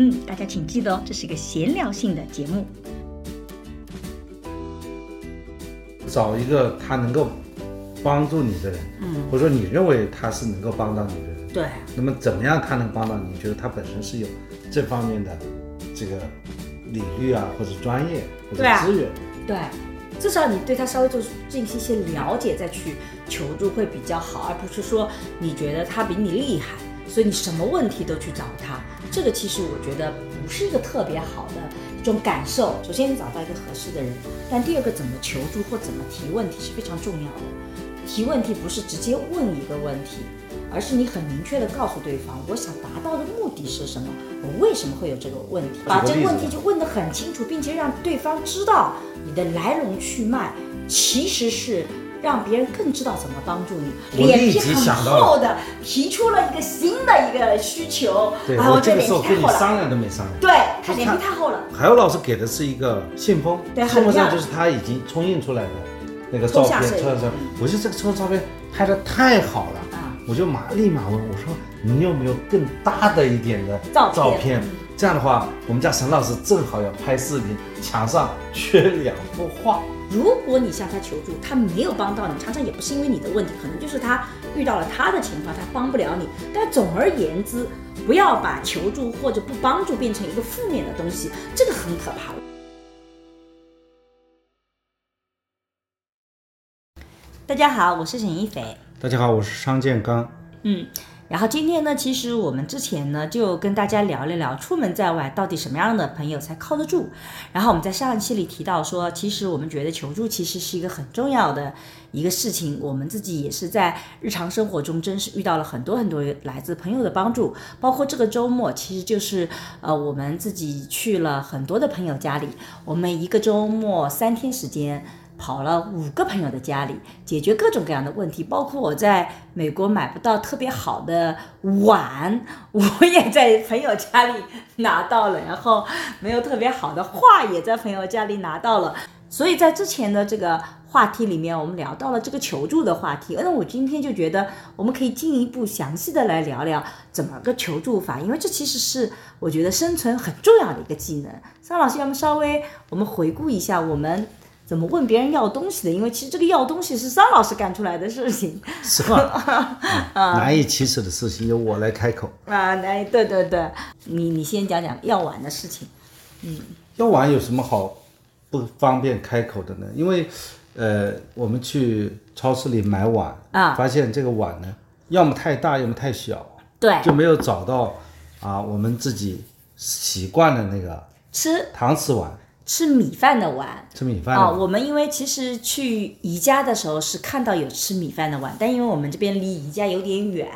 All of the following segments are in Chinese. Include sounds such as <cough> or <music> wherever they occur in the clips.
嗯，大家请记得哦，这是一个闲聊性的节目。找一个他能够帮助你的人，嗯，或者说你认为他是能够帮到你的人，对，那么怎么样他能帮到你？你觉得他本身是有这方面的这个理律啊，或者专业或者对啊资源？对，至少你对他稍微做进行一些了解，再去求助会比较好，而不是说你觉得他比你厉害，所以你什么问题都去找他。这个其实我觉得不是一个特别好的一种感受。首先你找到一个合适的人，但第二个怎么求助或怎么提问题是非常重要的。提问题不是直接问一个问题，而是你很明确的告诉对方，我想达到的目的是什么，我为什么会有这个问题，把这个问题就问得很清楚，并且让对方知道你的来龙去脉，其实是让别人更知道怎么帮助你。我立即脸皮很想到厚的提出了一个新的一个需求，对，啊，这我这个时候跟你商量都没商量。对他脸皮太厚了。海鸥老师给的是一个信封，对信封上就是他已经冲印出来的那个照片，抽象摄影抽象照片。我觉得这个抽象照片拍的太好了，啊我就马立马问我说：“你有没有更大的一点的照片照片？嗯这样的话，我们家沈老师正好要拍视频，墙上缺两幅画。如果你向他求助，他没有帮到你，常常也不是因为你的问题，可能就是他遇到了他的情况，他帮不了你。但总而言之，不要把求助或者不帮助变成一个负面的东西，这个很可怕。大家好，我是沈一斐。大家好，我是商建刚。嗯，然后今天呢，其实我们之前呢就跟大家聊了聊，出门在外到底什么样的朋友才靠得住。然后我们在上一期里提到说，其实我们觉得求助其实是一个很重要的一个事情，我们自己也是在日常生活中真是遇到了很多很多来自朋友的帮助，包括这个周末，其实就是呃我们自己去了很多的朋友家里，我们一个周末三天时间。跑了五个朋友的家里，解决各种各样的问题，包括我在美国买不到特别好的碗，<laughs> 我也在朋友家里拿到了，然后没有特别好的画也在朋友家里拿到了。所以在之前的这个话题里面，我们聊到了这个求助的话题，那我今天就觉得我们可以进一步详细的来聊聊怎么个求助法，因为这其实是我觉得生存很重要的一个技能。张老师，要么稍微我们回顾一下我们。怎么问别人要东西的？因为其实这个要东西是张老师干出来的事情是吧？<laughs> 难以启齿的事情由我来开口。啊！哎，对对对，你你先讲讲要碗的事情。嗯要碗有什么好不方便开口的呢？因为，呃，我们去超市里买碗啊发现这个碗呢，要么太大，要么太小，对，就没有找到啊我们自己习惯的那个吃搪瓷碗，吃米饭的碗。吃米饭啊，碗。我们因为其实去宜家的时候是看到有吃米饭的碗，但因为我们这边离宜家有点远，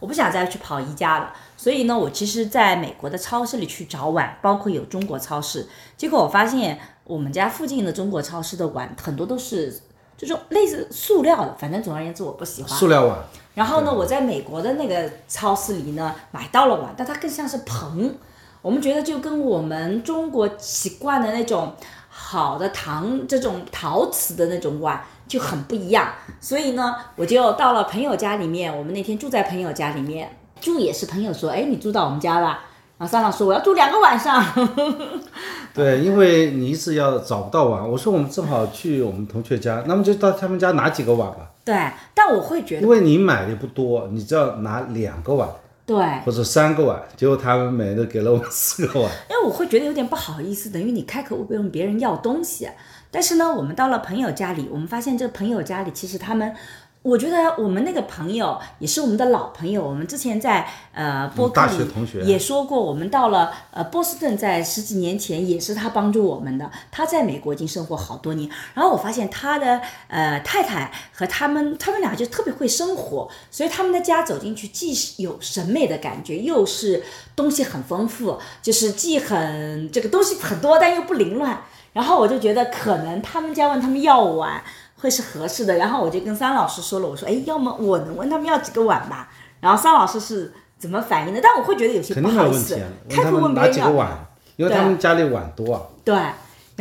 我不想再去跑宜家了，所以呢，我其实在美国的超市里去找碗，包括有中国超市，结果我发现我们家附近的中国超市的碗很多都是这种类似塑料的，反正总而言之我不喜欢。塑料碗，然后呢，我在美国的那个超市里呢买到了碗，但它更像是盆。我们觉得就跟我们中国习惯的那种好的糖这种陶瓷的那种碗就很不一样。所以呢，我就到了朋友家里面。我们那天住在朋友家里面，住也是朋友说，哎，你住到我们家了。然后三老说我要住两个晚上。对，因为你一直要找不到碗，我说我们正好去我们同学家，那么就到他们家拿几个碗吧，对，但我会觉得因为你买的不多，你只要拿两个碗对，或者三个碗，结果他们每人都给了我们四个碗。<laughs> 因为我会觉得有点不好意思，等于你开口问别人要东西。但是呢，我们到了朋友家里，我们发现这朋友家里其实他们我觉得我们那个朋友也是我们的老朋友，我们之前在呃播客大学里也说过，我们到了呃波士顿，在十几年前也是他帮助我们的。他在美国已经生活好多年，然后我发现他的呃太太和他们他们俩就特别会生活，所以他们的家走进去既是有审美的感觉，又是东西很丰富，就是既很这个东西很多，但又不凌乱。然后我就觉得可能他们家问他们要碗会是合适的，然后我就跟桑老师说了，我说哎，要么我能问他们要几个碗吧。然后桑老师是怎么反应的？但我会觉得有些不好意思开口问他们拿别人要几个碗，因为他们家里碗多啊，对，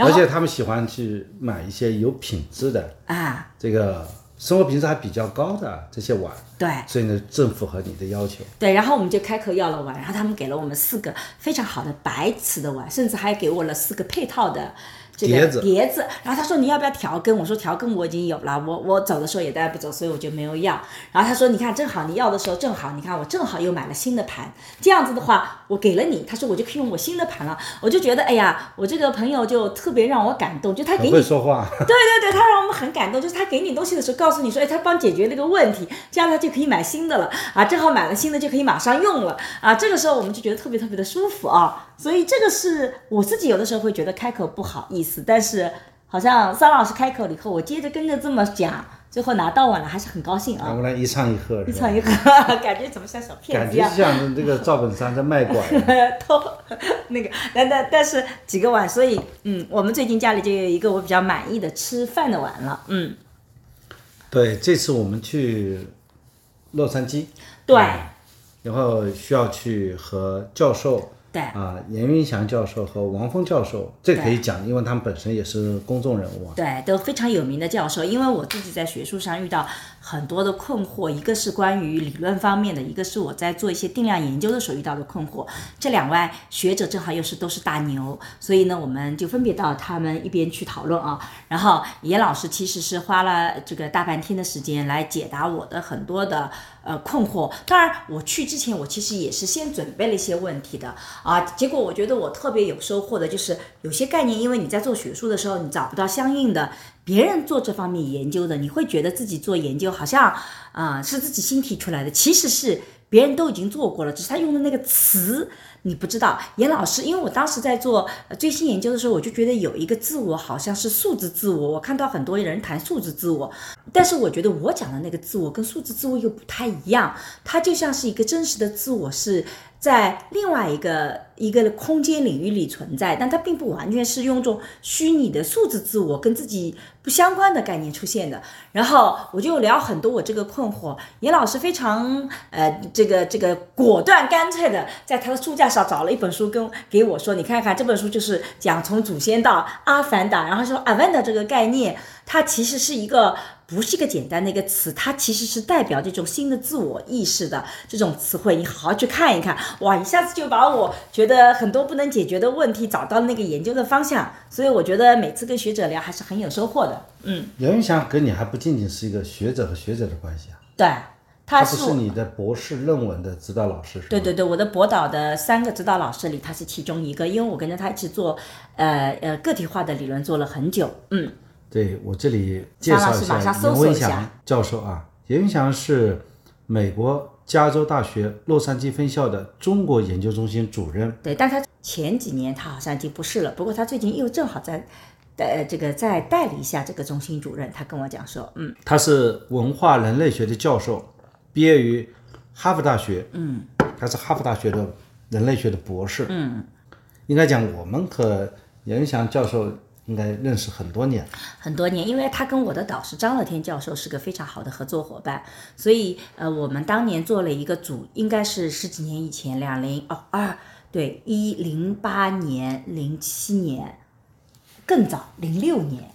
而且他们喜欢去买一些有品质的，啊，这个生活品质还比较高的这些碗，对所以呢，正符合你的要求。对，然后我们就开口要了碗，然后他们给了我们四个非常好的白瓷的碗，甚至还给我了四个配套的。这个碟子。碟子，然后他说你要不要调？羹？我说调羹我已经有了，我我走的时候也带不走，所以我就没有要。然后他说你看正好你要的时候正好，你看我正好又买了新的盘，这样子的话我给了你，他说我就可以用我新的盘了。我就觉得哎呀，我这个朋友就特别让我感动，就他给你会说话，<laughs> 对对对，他让我们很感动，就是他给你东西的时候，告诉你说，哎，他帮解决了个问题，这样他就可以买新的了。啊，正好买了新的就可以马上用了。啊，这个时候我们就觉得特别特别的舒服啊，所以这个是我自己有的时候会觉得开口不好意思，但是好像桑老师开口了以后，我接着跟着这么讲，最后拿到碗了，还是很高兴啊，我们来一唱一和，一唱一和，感觉怎么像小骗感觉子一样。像这个赵本山在卖拐。<laughs> 偷那个，但但但是几个碗，所以嗯，我们最近家里就有一个我比较满意的吃饭的碗了，嗯，对，这次我们去洛杉矶，对。然后需要去和教授对。啊，严云祥教授和王峰教授，这可以讲，因为他们本身也是公众人物啊。对，都非常有名的教授。因为我自己在学术上遇到很多的困惑，一个是关于理论方面的，一个是我在做一些定量研究的时候遇到的困惑。这两位学者正好又是都是大牛，所以呢，我们就分别到他们一边去讨论啊。然后严老师其实是花了这个大半天的时间来解答我的很多的呃困惑。当然，我去之前我其实也是先准备了一些问题的啊。结果我觉得我特别有收获的就是有些概念，因为你在做学术的时候，你找不到相应的别人做这方面研究的，你会觉得自己做研究好像啊、是自己新提出来的，其实是别人都已经做过了，只是他用的那个词你不知道。严老师，因为我当时在做最新研究的时候，我就觉得有一个自我好像是数字自我，我看到很多人谈数字自我，但是我觉得我讲的那个自我跟数字自我又不太一样，它就像是一个真实的自我是。在另外一个一个空间领域里存在，但它并不完全是用这种虚拟的数字自我跟自己不相关的概念出现的。然后我就聊很多我这个困惑，严老师非常呃这个这个果断干脆的，在他的书架上找了一本书跟给我说，你看看这本书就是讲从祖先到阿凡达，然后说阿凡达这个概念，它其实是一个。不是一个简单的一个词，它其实是代表这种新的自我意识的这种词汇。你好好去看一看，哇，一下子就把我觉得很多不能解决的问题找到了那个研究的方向。所以我觉得每次跟学者聊还是很有收获的。嗯，严云祥跟你还不仅仅是一个学者和学者的关系啊，对，他他是我不是你的博士论文的指导老师？对对对，我的博导的三个指导老师里，他是其中一个，因为我跟着他一起做，呃呃个体化的理论做了很久。嗯，对我这里介绍一下严文祥教授啊，严云祥是美国加州大学洛杉矶分校的中国研究中心主任。对，但他前几年他好像已经不是了，不过他最近又正好在，呃，这个在代理一下这个中心主任，他跟我讲说，嗯，他是文化人类学的教授，毕业于哈佛大学。嗯，他是哈佛大学的人类学的博士。嗯，应该讲我们和严云祥教授应该认识很多年。很多年，因为他跟我的导师张乐天教授是个非常好的合作伙伴，所以呃，我们当年做了一个组，应该是十几年以前，两零哦二对一零八年、零七年，更早零六年，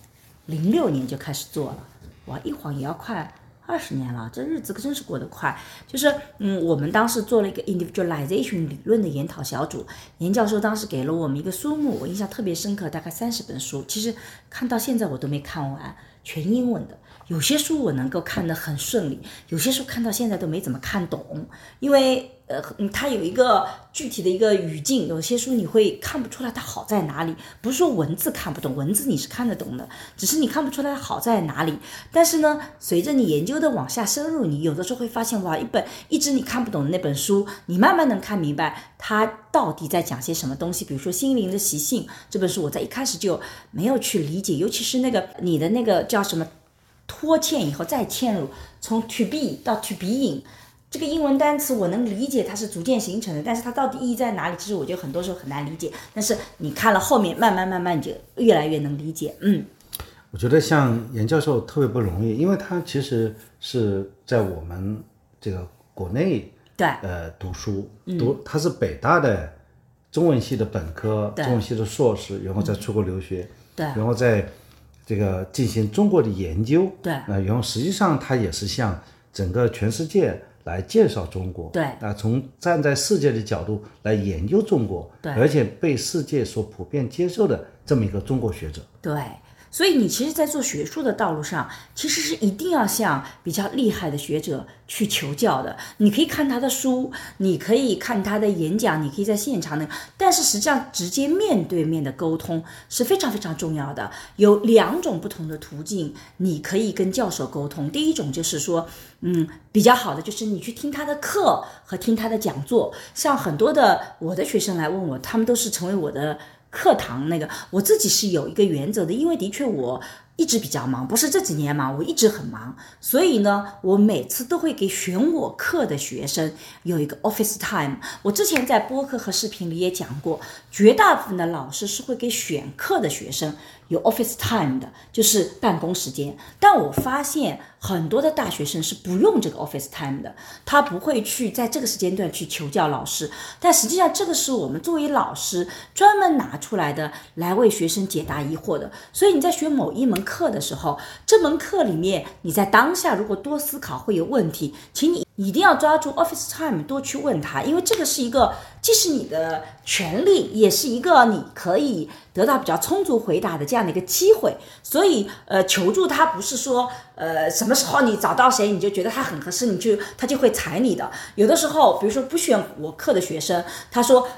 零六年就开始做了，哇，一晃也要快。二十年了，这日子可真是过得快。就是，嗯，我们当时做了一个 individualization 理论的研讨小组，严教授当时给了我们一个书目，我印象特别深刻，大概三十本书。其实看到现在我都没看完，全英文的。有些书我能够看得很顺利，有些书看到现在都没怎么看懂，因为呃，它有一个具体的一个语境，有些书你会看不出来它好在哪里。不是说文字看不懂，文字你是看得懂的，只是你看不出来它好在哪里。但是呢，随着你研究的往下深入，你有的时候会发现，哇，一本一直你看不懂的那本书，你慢慢能看明白它到底在讲些什么东西。比如说《心灵的习性》这本书，我在一开始就没有去理解，尤其是那个你的那个叫什么拖欠以后再嵌入，从 to be 到 to being。这个英文单词我能理解它是逐渐形成的，但是它到底意义在哪里？其实我觉得很多时候很难理解。但是你看了后面，慢慢慢慢你就越来越能理解。嗯，我觉得像严教授特别不容易，因为他其实是在我们这个国内对，呃读书，读他是北大的中文系的本科，中文系的硕士，然后再出国留学，对然后在这个进行中国的研究，对。呃，然后实际上他也是向整个全世界来介绍中国，对。啊，从站在世界的角度来研究中国，对。而且被世界所普遍接受的这么一个中国学者。对，所以你其实，在做学术的道路上，其实是一定要向比较厉害的学者去求教的。你可以看他的书，你可以看他的演讲，你可以在现场，但是实际上直接面对面的沟通是非常非常重要的。有两种不同的途径，你可以跟教授沟通。第一种就是说，嗯，比较好的就是你去听他的课和听他的讲座。像很多的我的学生来问我，他们都是成为我的课堂那个，我自己是有一个原则的，因为的确我一直比较忙，不是这几年忙，我一直很忙，所以呢，我每次都会给选我课的学生有一个 office time。我之前在播客和视频里也讲过，绝大部分的老师是会给选课的学生有 office time 的，就是办公时间。但我发现很多的大学生是不用这个 office time 的，他不会去在这个时间段去求教老师。但实际上，这个是我们作为老师专门拿出来的，来为学生解答疑惑的。所以你在学某一门课的时候，这门课里面你在当下如果多思考会有问题，请你一定要抓住 office time 多去问他，因为这个是一个既是你的权利，也是一个你可以得到比较充足回答的这样的一个机会。所以，呃，求助他不是说，呃，什么时候你找到谁你就觉得他很合适，你就他就会踩你的。有的时候，比如说不选我课的学生，他说。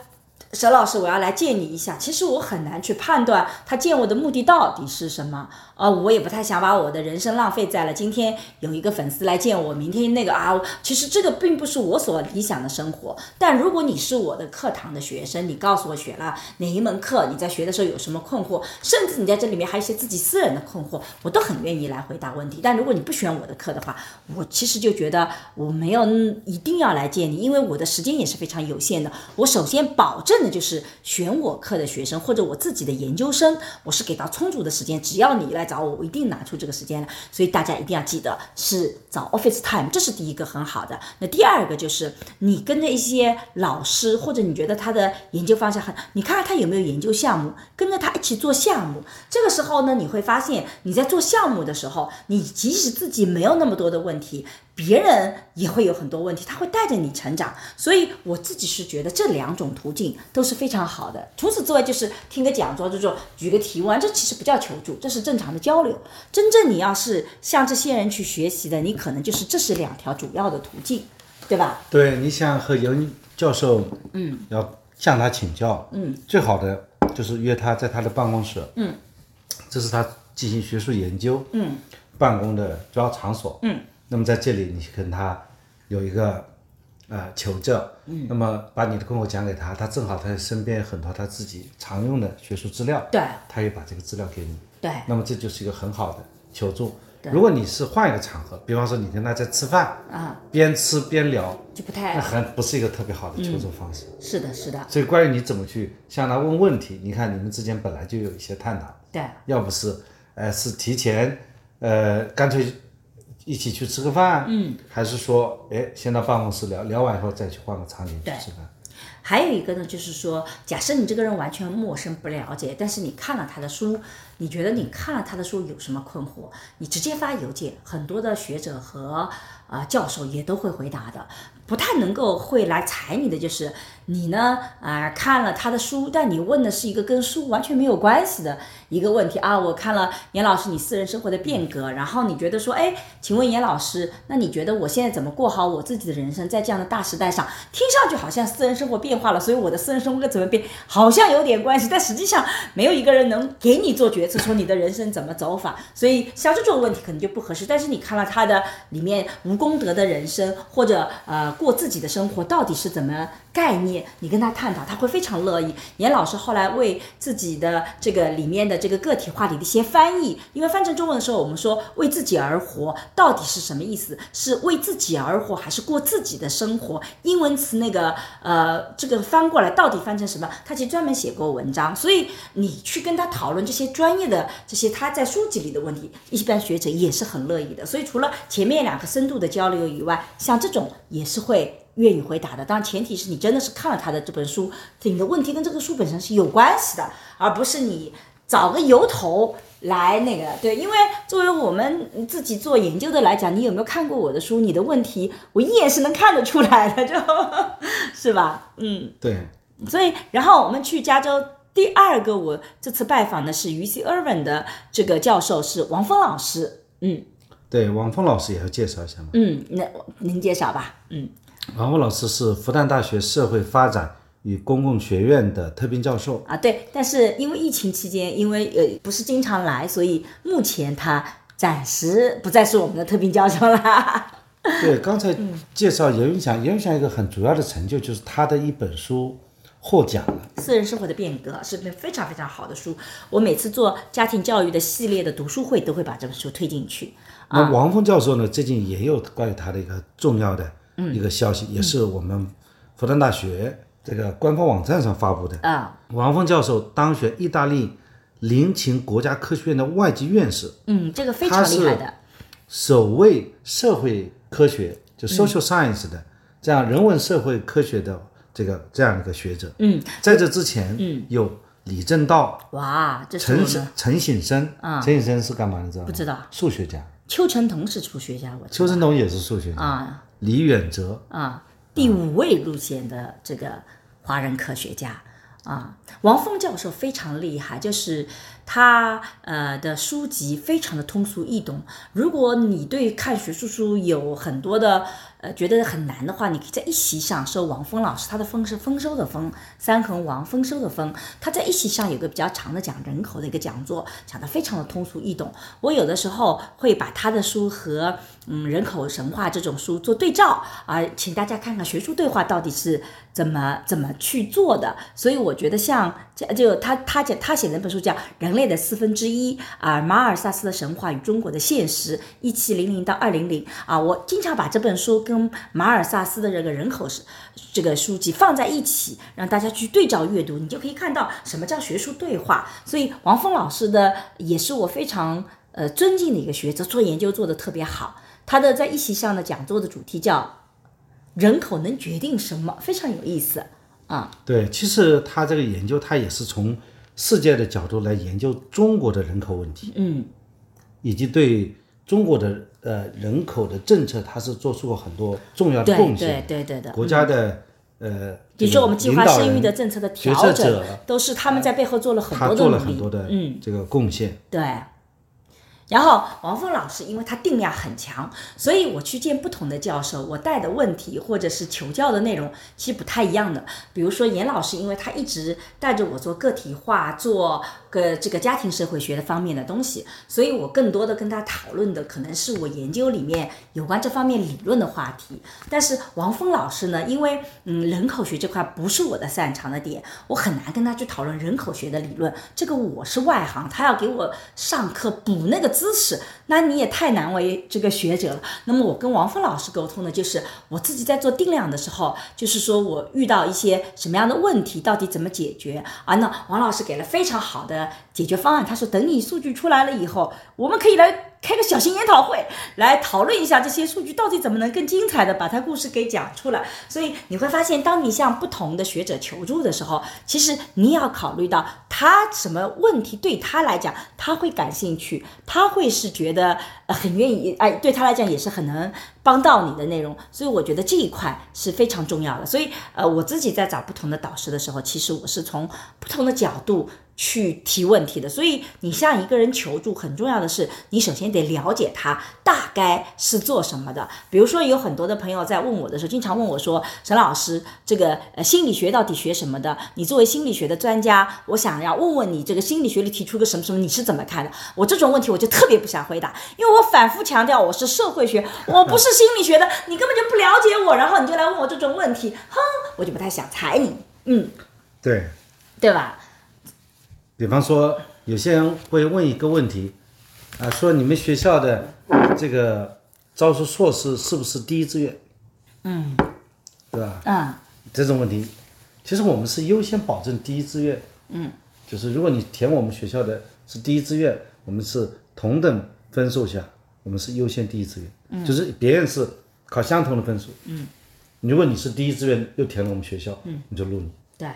沈老师，我要来见你一下。其实我很难去判断他见我的目的到底是什么。啊，我也不太想把我的人生浪费在了今天有一个粉丝来见我，明天那个啊，其实这个并不是我所理想的生活。但如果你是我的课堂的学生，你告诉我选了哪一门课，你在学的时候有什么困惑，甚至你在这里面还有一些自己私人的困惑，我都很愿意来回答问题。但如果你不选我的课的话，我其实就觉得我没有一定要来见你，因为我的时间也是非常有限的。我首先保证的就是选我课的学生或者我自己的研究生，我是给到充足的时间，只要你来找我，我一定拿出这个时间来。所以大家一定要记得是找 office time，这是第一个很好的。那第二个就是你跟着一些老师，或者你觉得他的研究方向很，你看看他有没有研究项目，跟着他一起做项目。这个时候呢，你会发现你在做项目的时候，你即使自己没有那么多的问题，别人也会有很多问题，他会带着你成长。所以我自己是觉得这两种途径都是非常好的。除此之外，就是听个讲座，就是举个提问，这其实不叫求助，这是正常的交流。真正你要是向这些人去学习的，你可能就是这是两条主要的途径，对吧？对，你想和尤教授，嗯，要向他请教，嗯，最好的就是约他在他的办公室，嗯，这是他进行学术研究，嗯，办公的主要场所，嗯，那么在这里你跟他有一个呃求教，嗯，那么把你的困惑讲给他，他正好他身边有很多他自己常用的学术资料，对，他也把这个资料给你，对，那么这就是一个很好的求助。如果你是换一个场合，比方说你跟他在吃饭，啊，边吃边聊，就不太那还不是一个特别好的求助方式。是的，是的，所以关于你怎么去向他问问题，你看你们之间本来就有一些探讨，对，要不是呃是提前呃干脆一起去吃个饭，嗯，还是说哎先到办公室聊聊完以后再去换个场景去对吃饭。还有一个呢，就是说，假设你这个人完全陌生不了解，但是你看了他的书，你觉得你看了他的书有什么困惑，你直接发邮件，很多的学者和呃教授也都会回答的。不太能够会来踩你的就是你呢，啊、看了他的书，但你问的是一个跟书完全没有关系的一个问题啊。我看了严老师你私人生活的变革，然后你觉得说，哎，请问严老师，那你觉得我现在怎么过好我自己的人生，在这样的大时代上，听上去好像私人生活变化了，所以我的私人生活该怎么变，好像有点关系，但实际上没有一个人能给你做决策，说你的人生怎么走法。<laughs> 所以像这种问题可能就不合适。但是你看了他的里面无功德的人生，或者呃过自己的生活到底是怎么概念，你跟他探讨，他会非常乐意。严老师后来为自己的这个里面的这个个体化里的一些翻译，因为翻成中文的时候，我们说为自己而活到底是什么意思？是为自己而活，还是过自己的生活？英文词那个呃，这个翻过来到底翻成什么？他其实专门写过文章，所以你去跟他讨论这些专业的这些他在书籍里的问题，一般学者也是很乐意的。所以除了前面两个深度的交流以外，像这种也是会。愿意回答的，当然前提是你真的是看了他的这本书，你的问题跟这个书本身是有关系的，而不是你找个由头来那个对。因为作为我们自己做研究的来讲，你有没有看过我的书？你的问题我一眼是能看得出来的，就是吧？嗯，对，所以然后我们去加州。第二个，我这次拜访的是 UC Irvine 的这个教授是王峰老师，嗯对，王峰老师也要介绍一下吗。嗯，那您介绍吧，嗯王峰老师是复旦大学社会发展与公共学院的特聘教授。啊对，但是因为疫情期间，因为呃不是经常来，所以目前他暂时不再是我们的特聘教授了。对，刚才介绍严云祥，严云祥一个很主要的成就就是他的一本书获奖了。私人生活的变革是本非常非常好的书，我每次做家庭教育的系列的读书会都会把这本书推进去。那王峰教授呢，最近也有关于他的一个重要的一个消息，也是我们复旦大学这个官方网站上发布的。啊，王峰教授当选意大利林琴国家科学院的外籍院士，嗯，这个非常厉害的，首位社会科学就 social science 的、这样人文社会科学的这个这样一个学者。嗯，在这之前，嗯，有李政道、哇，这是陈们陈省身啊，陈省身是干嘛的？知道吗？不知道。数学家，邱成桐是数学家，我知道。邱成桐也是数学家。啊李远哲，啊，第五位入选的这个华人科学家。啊，王峰教授非常厉害，就是他呃的书籍非常的通俗易懂。如果你对看学术书有很多的呃觉得很难的话，你可以在一席上收王峰老师，他的峰是丰收的丰，三横王丰收的丰，他在一席上有个比较长的讲人口的一个讲座，讲的非常的通俗易懂。我有的时候会把他的书和嗯人口神话这种书做对照啊、请大家看看学术对话到底是怎么怎么去做的。所以我觉得像就他他讲他写的那本书叫《人类的四分之一》啊，马尔萨斯的神话与中国的现实，一七零零到二零零啊，我经常把这本书跟马尔萨斯的这个人口是这个书籍放在一起，让大家去对照阅读，你就可以看到什么叫学术对话。所以王峰老师的也是我非常呃尊敬的一个学者，做研究做得特别好。他的在一席上的讲座的主题叫“人口能决定什么”，非常有意思啊。对，其实他这个研究，他也是从世界的角度来研究中国的人口问题，嗯，以及对中国的呃人口的政策，他是做出过很多重要的贡献对。对对的。国家的呃，比如说我们计划生育的政策的调整，都是他们在背后做了很他做多的努力。了很多的嗯，这个贡献。对。然后王峰老师，因为他定量很强，所以我去见不同的教授，我带的问题或者是求教的内容其实不太一样的。比如说严老师，因为他一直带着我做个体化、做个这个家庭社会学的方面的东西，所以我更多的跟他讨论的可能是我研究里面有关这方面理论的话题。但是王峰老师呢，因为嗯人口学这块不是我的擅长的点，我很难跟他去讨论人口学的理论。这个我是外行，他要给我上课补那个知识，那你也太难为这个学者了。那么我跟王峰老师沟通的就是我自己在做定量的时候，就是说我遇到一些什么样的问题，到底怎么解决啊？那王老师给了非常好的解决方案，他说等你数据出来了以后，我们可以来开个小型研讨会，来讨论一下这些数据到底怎么能更精彩的把它故事给讲出来。所以你会发现，当你向不同的学者求助的时候，其实你也要考虑到他什么问题对他来讲他会感兴趣，他会是觉得呃很愿意，哎，对他来讲也是很能帮到你的内容。所以我觉得这一块是非常重要的。所以呃，我自己在找不同的导师的时候，其实我是从不同的角度。去提问题的，所以你向一个人求助，很重要的是，你首先得了解他大概是做什么的。比如说，有很多的朋友在问我的时候，经常问我说：“沈老师，这个呃心理学到底学什么的？你作为心理学的专家，我想要问问你，这个心理学里提出个什么什么，你是怎么看的？”我这种问题我就特别不想回答，因为我反复强调我是社会学，我不是心理学的，你根本就不了解我，然后你就来问我这种问题，哼，我就不太想睬你，嗯，对，对吧？比方说，有些人会问一个问题，啊，说你们学校的这个招收硕士是不是第一志愿？嗯，对吧？嗯，这种问题，其实我们是优先保证第一志愿。嗯，就是如果你填我们学校的是第一志愿，我们是同等分数下，我们是优先第一志愿。嗯，就是别人是考相同的分数。嗯，如果你是第一志愿又填了我们学校，嗯，你就录你。对。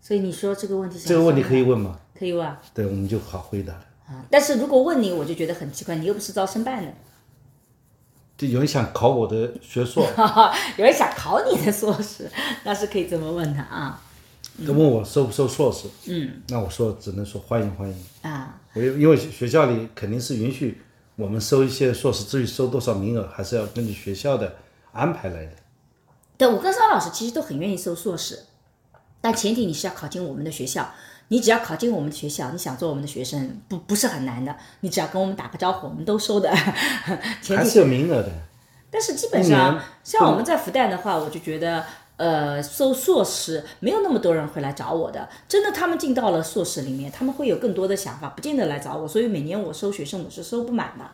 所以你说这个问题，这个问题可以问吗？可以问。对，我们就好回答了。啊，但是如果问你，我就觉得很奇怪，你又不是招生办的。就有人想考我的学硕，<laughs> 有人想考你的硕士，那是可以这么问他啊。他问我收不收硕士？嗯。那我说只能说欢迎欢迎。啊。我因为学校里肯定是允许我们收一些硕士，至于收多少名额，还是要根据学校的安排来的。对，我跟张老师其实都很愿意收硕士。但前提你是要考进我们的学校，你只要考进我们的学校，你想做我们的学生不不是很难的，你只要跟我们打个招呼，我们都收的。还是有名额的。但是基本上像我们在复旦的话，我就觉得呃收硕士没有那么多人会来找我的，真的他们进到了硕士里面，他们会有更多的想法，不见得来找我，所以每年我收学生我是收不满的。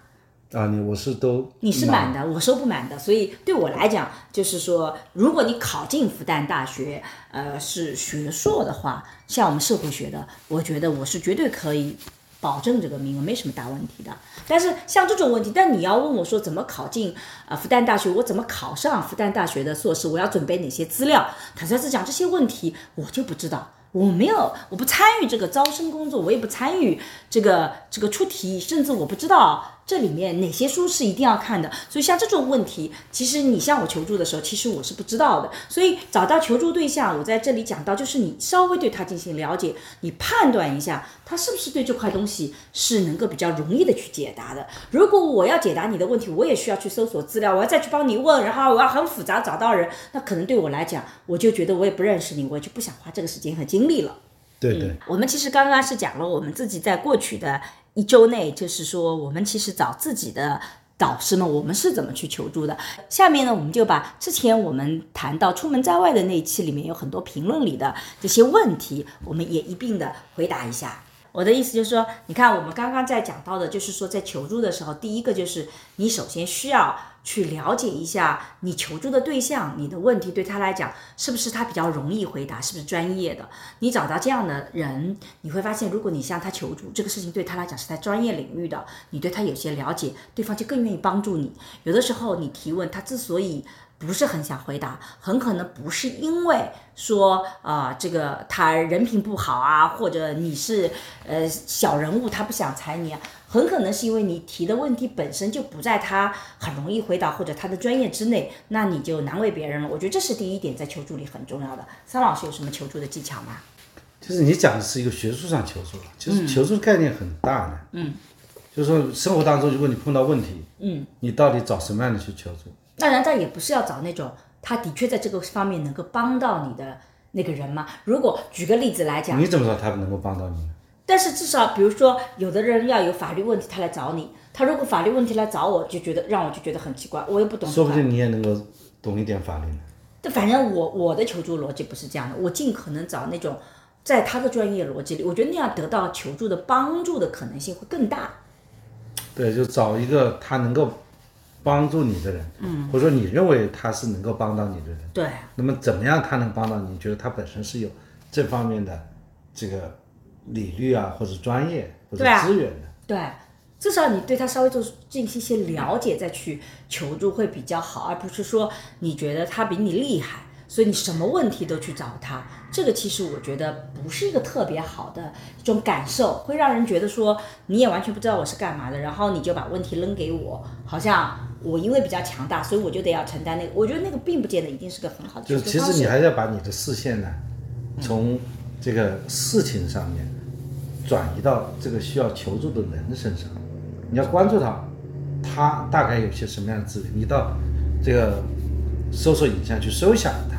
啊，你我是都你是满的，我收不满的，所以对我来讲，就是说，如果你考进复旦大学，呃，是学硕的话，像我们社会学的，我觉得我是绝对可以保证这个名额，没什么大问题的。但是像这种问题，但你要问我说怎么考进啊复旦大学，我怎么考上复旦大学的硕士，我要准备哪些资料？坦率是讲这些问题，我就不知道。我没有，我不参与这个招生工作，我也不参与这个这个出题，甚至我不知道这里面哪些书是一定要看的。所以像这种问题，其实你向我求助的时候，其实我是不知道的。所以找到求助对象，我在这里讲到，就是你稍微对他进行了解，你判断一下他是不是对这块东西是能够比较容易的去解答的。如果我要解答你的问题，我也需要去搜索资料，我要再去帮你问，然后我要很复杂找到人，那可能对我来讲，我就觉得我也不认识你，我就不想花这个时间和精力。力了，对对，我们其实刚刚是讲了我们自己在过去的一周内，就是说我们其实找自己的导师们，我们是怎么去求助的。下面呢，我们就把之前我们谈到出门在外的那一期里面有很多评论里的这些问题，我们也一并的回答一下。我的意思就是说，你看我们刚刚在讲到的，就是说在求助的时候，第一个就是你首先需要。去了解一下你求助的对象，你的问题对他来讲是不是他比较容易回答，是不是专业的？你找到这样的人，你会发现，如果你向他求助，这个事情对他来讲是在专业领域的，你对他有些了解，对方就更愿意帮助你。有的时候你提问，他之所以不是很想回答，很可能不是因为说啊这个他人品不好啊，或者你是呃小人物，他不想踩你。很可能是因为你提的问题本身就不在他很容易回答或者他的专业之内，那你就难为别人了。我觉得这是第一点，在求助里很重要的。桑老师有什么求助的技巧吗？就是你讲的是一个学术上求助，其实求助概念很大的。嗯，就是说生活当中，如果你碰到问题，嗯，你到底找什么样的去求助？那难道也不是要找那种他的确在这个方面能够帮到你的那个人吗？如果举个例子来讲，你怎么知道他能够帮到你？但是至少，比如说，有的人要有法律问题，他来找你。他如果法律问题来找我，就觉得让我就觉得很奇怪，我也不懂。说不定你也能够懂一点法律呢。但反正我我的求助逻辑不是这样的，我尽可能找那种在他的专业逻辑里，我觉得那样得到求助的帮助的可能性会更大。对，就找一个他能够帮助你的人，嗯，或者说你认为他是能够帮到你的人。对。那么怎么样他能帮到你？觉得他本身是有这方面的这个。理律啊，或者专业或者资源的，对，至少你对他稍微做进行一些了解再去求助会比较好，而不是说你觉得他比你厉害，所以你什么问题都去找他。这个其实我觉得不是一个特别好的一种感受，会让人觉得说你也完全不知道我是干嘛的，然后你就把问题扔给我，好像我因为比较强大，所以我就得要承担那个。我觉得那个并不见得一定是个很好的就。其实你还是要把你的视线呢，从这个事情上面转移到这个需要求助的人身上，你要关注他，他大概有些什么样的资源，你到这个搜索引擎去搜一下他，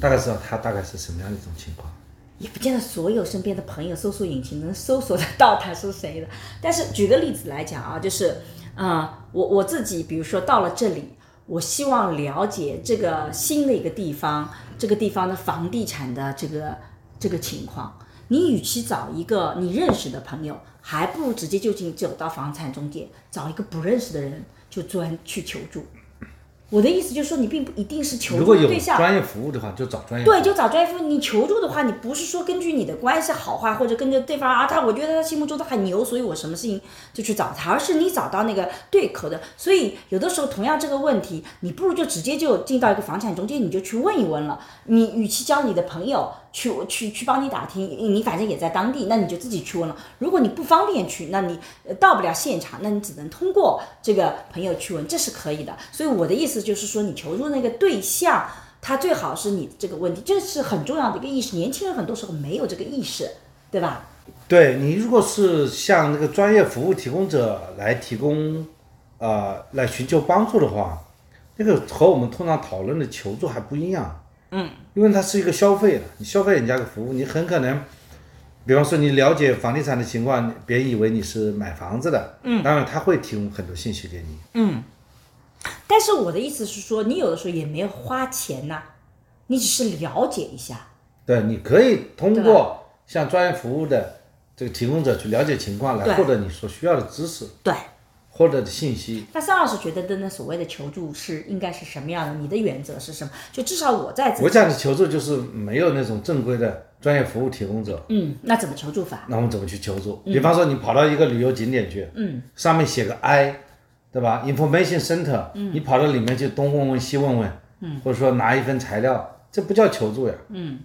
大概知道他大概是什么样的一种情况。也不见得所有身边的朋友搜索引擎能搜索得到他是谁的。但是举个例子来讲啊，就是，嗯，我我自己，比如说到了这里，我希望了解这个新的一个地方，这个地方的房地产的这个这个情况。你与其找一个你认识的朋友，还不如直接就近走到房产中介，找一个不认识的人就专去求助。我的意思就是说，你并不一定是求助如果有的对象，专业服务的话，就找专业。对，就找专业服务。你求助的话，你不是说根据你的关系好坏，或者根据对方啊，他我觉得他心目中他很牛，所以我什么事情就去找他，而是你找到那个对口的。所以有的时候，同样这个问题，你不如就直接就进到一个房产中介，你就去问一问了。你与其交你的朋友去去去帮你打听，你反正也在当地，那你就自己去问了。如果你不方便去，那你呃到不了现场，那你只能通过这个朋友去问，这是可以的。所以我的意思就是说，你求助那个对象。他最好是你这个问题，这是很重要的一个意识。年轻人很多时候没有这个意识，对吧？对你如果是向那个专业服务提供者来提供，呃，来寻求帮助的话，那个和我们通常讨论的求助还不一样。嗯，因为它是一个消费的，你消费人家的服务，你很可能，比方说你了解房地产的情况，别人以为你是买房子的，嗯，当然他会提供很多信息给你。嗯。但是我的意思是说，你有的时候也没有花钱呐、你只是了解一下。对，你可以通过向专业服务的这个提供者去了解情况，来获得你所需要的知识，对，获得的信息。那邵老师觉得的那所谓的求助是应该是什么样的？你的原则是什么？就至少我在自己我讲的求助就是没有那种正规的专业服务提供者，嗯，那怎么求助法？那我们怎么去求助？比方说你跑到一个旅游景点去，嗯，上面写个 I，对吧？Information Center，嗯，你跑到里面去东问问西问问，嗯，或者说拿一份材料，这不叫求助呀。嗯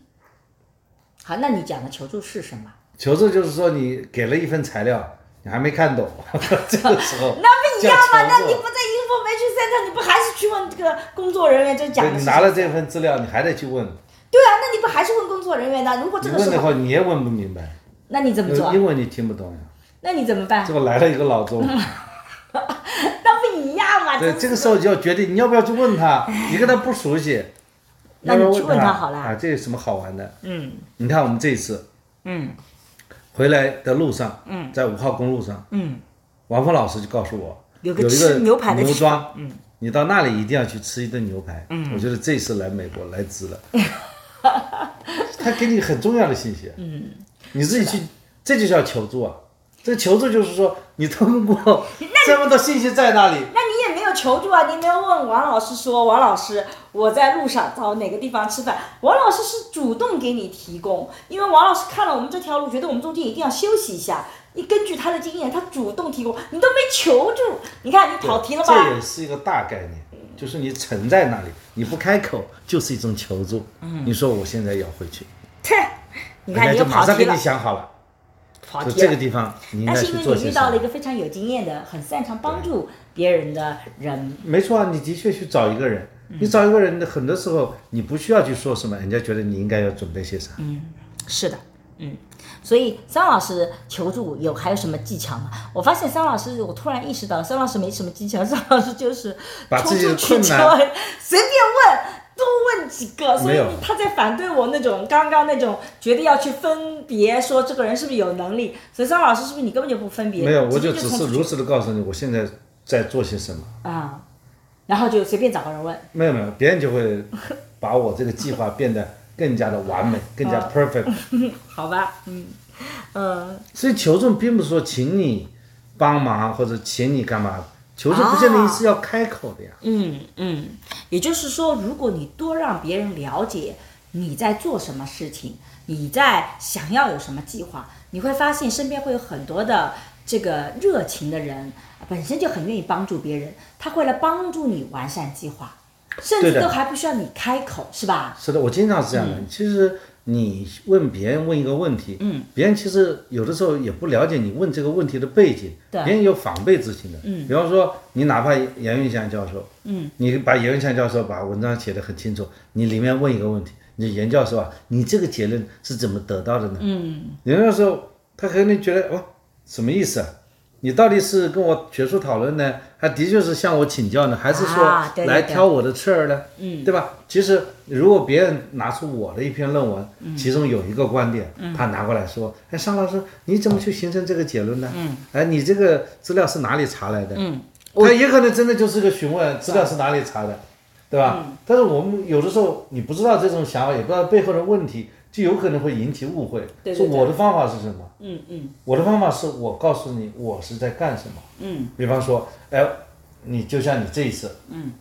好，那你讲的求助是什么？求助就是说你给了一份材料，你还没看懂，<laughs> 这个时候那不一样吗？那你不在 information center，你不还是去问这个工作人员？就讲你拿了这份资料，你还得去问，对啊，那你不还是问工作人员的？如果这个时候，你问的话你也问不明白，那你怎么做？英文你听不懂呀。那你怎么办这？不来了一个老中，<laughs> 那不一样嘛？对，这个时候就要决定你要不要去问他，<laughs> 你跟他不熟悉，那你去问他好了啊，这有什么好玩的？嗯你看我们这一次嗯回来的路上，嗯，在五号公路上，嗯，王峰老师就告诉我，有一个吃牛排的牛庄，嗯，你到那里一定要去吃一顿牛排，嗯，我觉得这次来美国来值了，<laughs> 他给你很重要的信息，嗯，你自己去，这就叫求助啊，这个求助就是说你通过 <laughs> 这么多信息在那里，那你也没有求助啊，你没有问王老师说，王老师，我在路上找哪个地方吃饭？王老师是主动给你提供，因为王老师看了我们这条路，觉得我们中间一定要休息一下。你根据他的经验，他主动提供，你都没求助，你看你跑题了吧？这也是一个大概念，就是你沉在那里，你不开口就是一种求助。嗯，你说我现在要回去，切，你看你就马跑题了上给你，想好了，跑题了。这个地方你是因为你遇到了一。个非常有经验的、很擅长帮助别人的人。没错啊，你的确去找一个人，嗯你找一个人，很多时候你不需要去说什么，人家觉得你应该要准备些啥。嗯是的，嗯，所以桑老师求助有还有什么技巧吗？我发现桑老师，我突然意识到桑老师没什么技巧，桑老师就是把自己的困难随便问。多问几个，所以他在反对我那种刚刚那种觉得要去分别说这个人是不是有能力，所以桑老师是不是你根本就不分别？没有，我就只是如实的告诉你，我现在在做些什么。啊，然后就随便找个人问，没有没有，别人就会把我这个计划变得更加的完美，<laughs> 更加 perfect。<laughs> 好吧，嗯嗯，所以求助并不是说请你帮忙或者请你干嘛，求助不见得是要开口的呀。嗯嗯，也就是说，如果你多让别人了解你在做什么事情，你在想要有什么计划，你会发现身边会有很多的这个热情的人，本身就很愿意帮助别人，他会来帮助你完善计划，甚至都还不需要你开口，是吧？是的，我经常是这样的。其实你问别人问一个问题，嗯，别人其实有的时候也不了解你问这个问题的背景，对别人有防备之心的。嗯，比方说你哪怕严云祥教授，嗯，你把严云祥教授把文章写得很清楚，你里面问一个问题，你严教授啊，你这个结论是怎么得到的呢？嗯，严教授他可能觉得哦，什么意思啊？你到底是跟我学术讨论呢，还的确是向我请教呢，还是说来挑我的刺儿呢？嗯，对吧？其实如果别人拿出我的一篇论文，其中有一个观点，他拿过来说，哎，尚老师，你怎么去形成这个结论呢？嗯，哎，你这个资料是哪里查来的？嗯，他也可能真的就是个询问资料是哪里查的，对吧？但是我们有的时候你不知道这种想法，也不知道背后的问题，就有可能会引起误会。对对说我的方法是什么？嗯嗯我的方法是我告诉你我是在干什么。嗯，比方说，哎，你就像你这一次，嗯，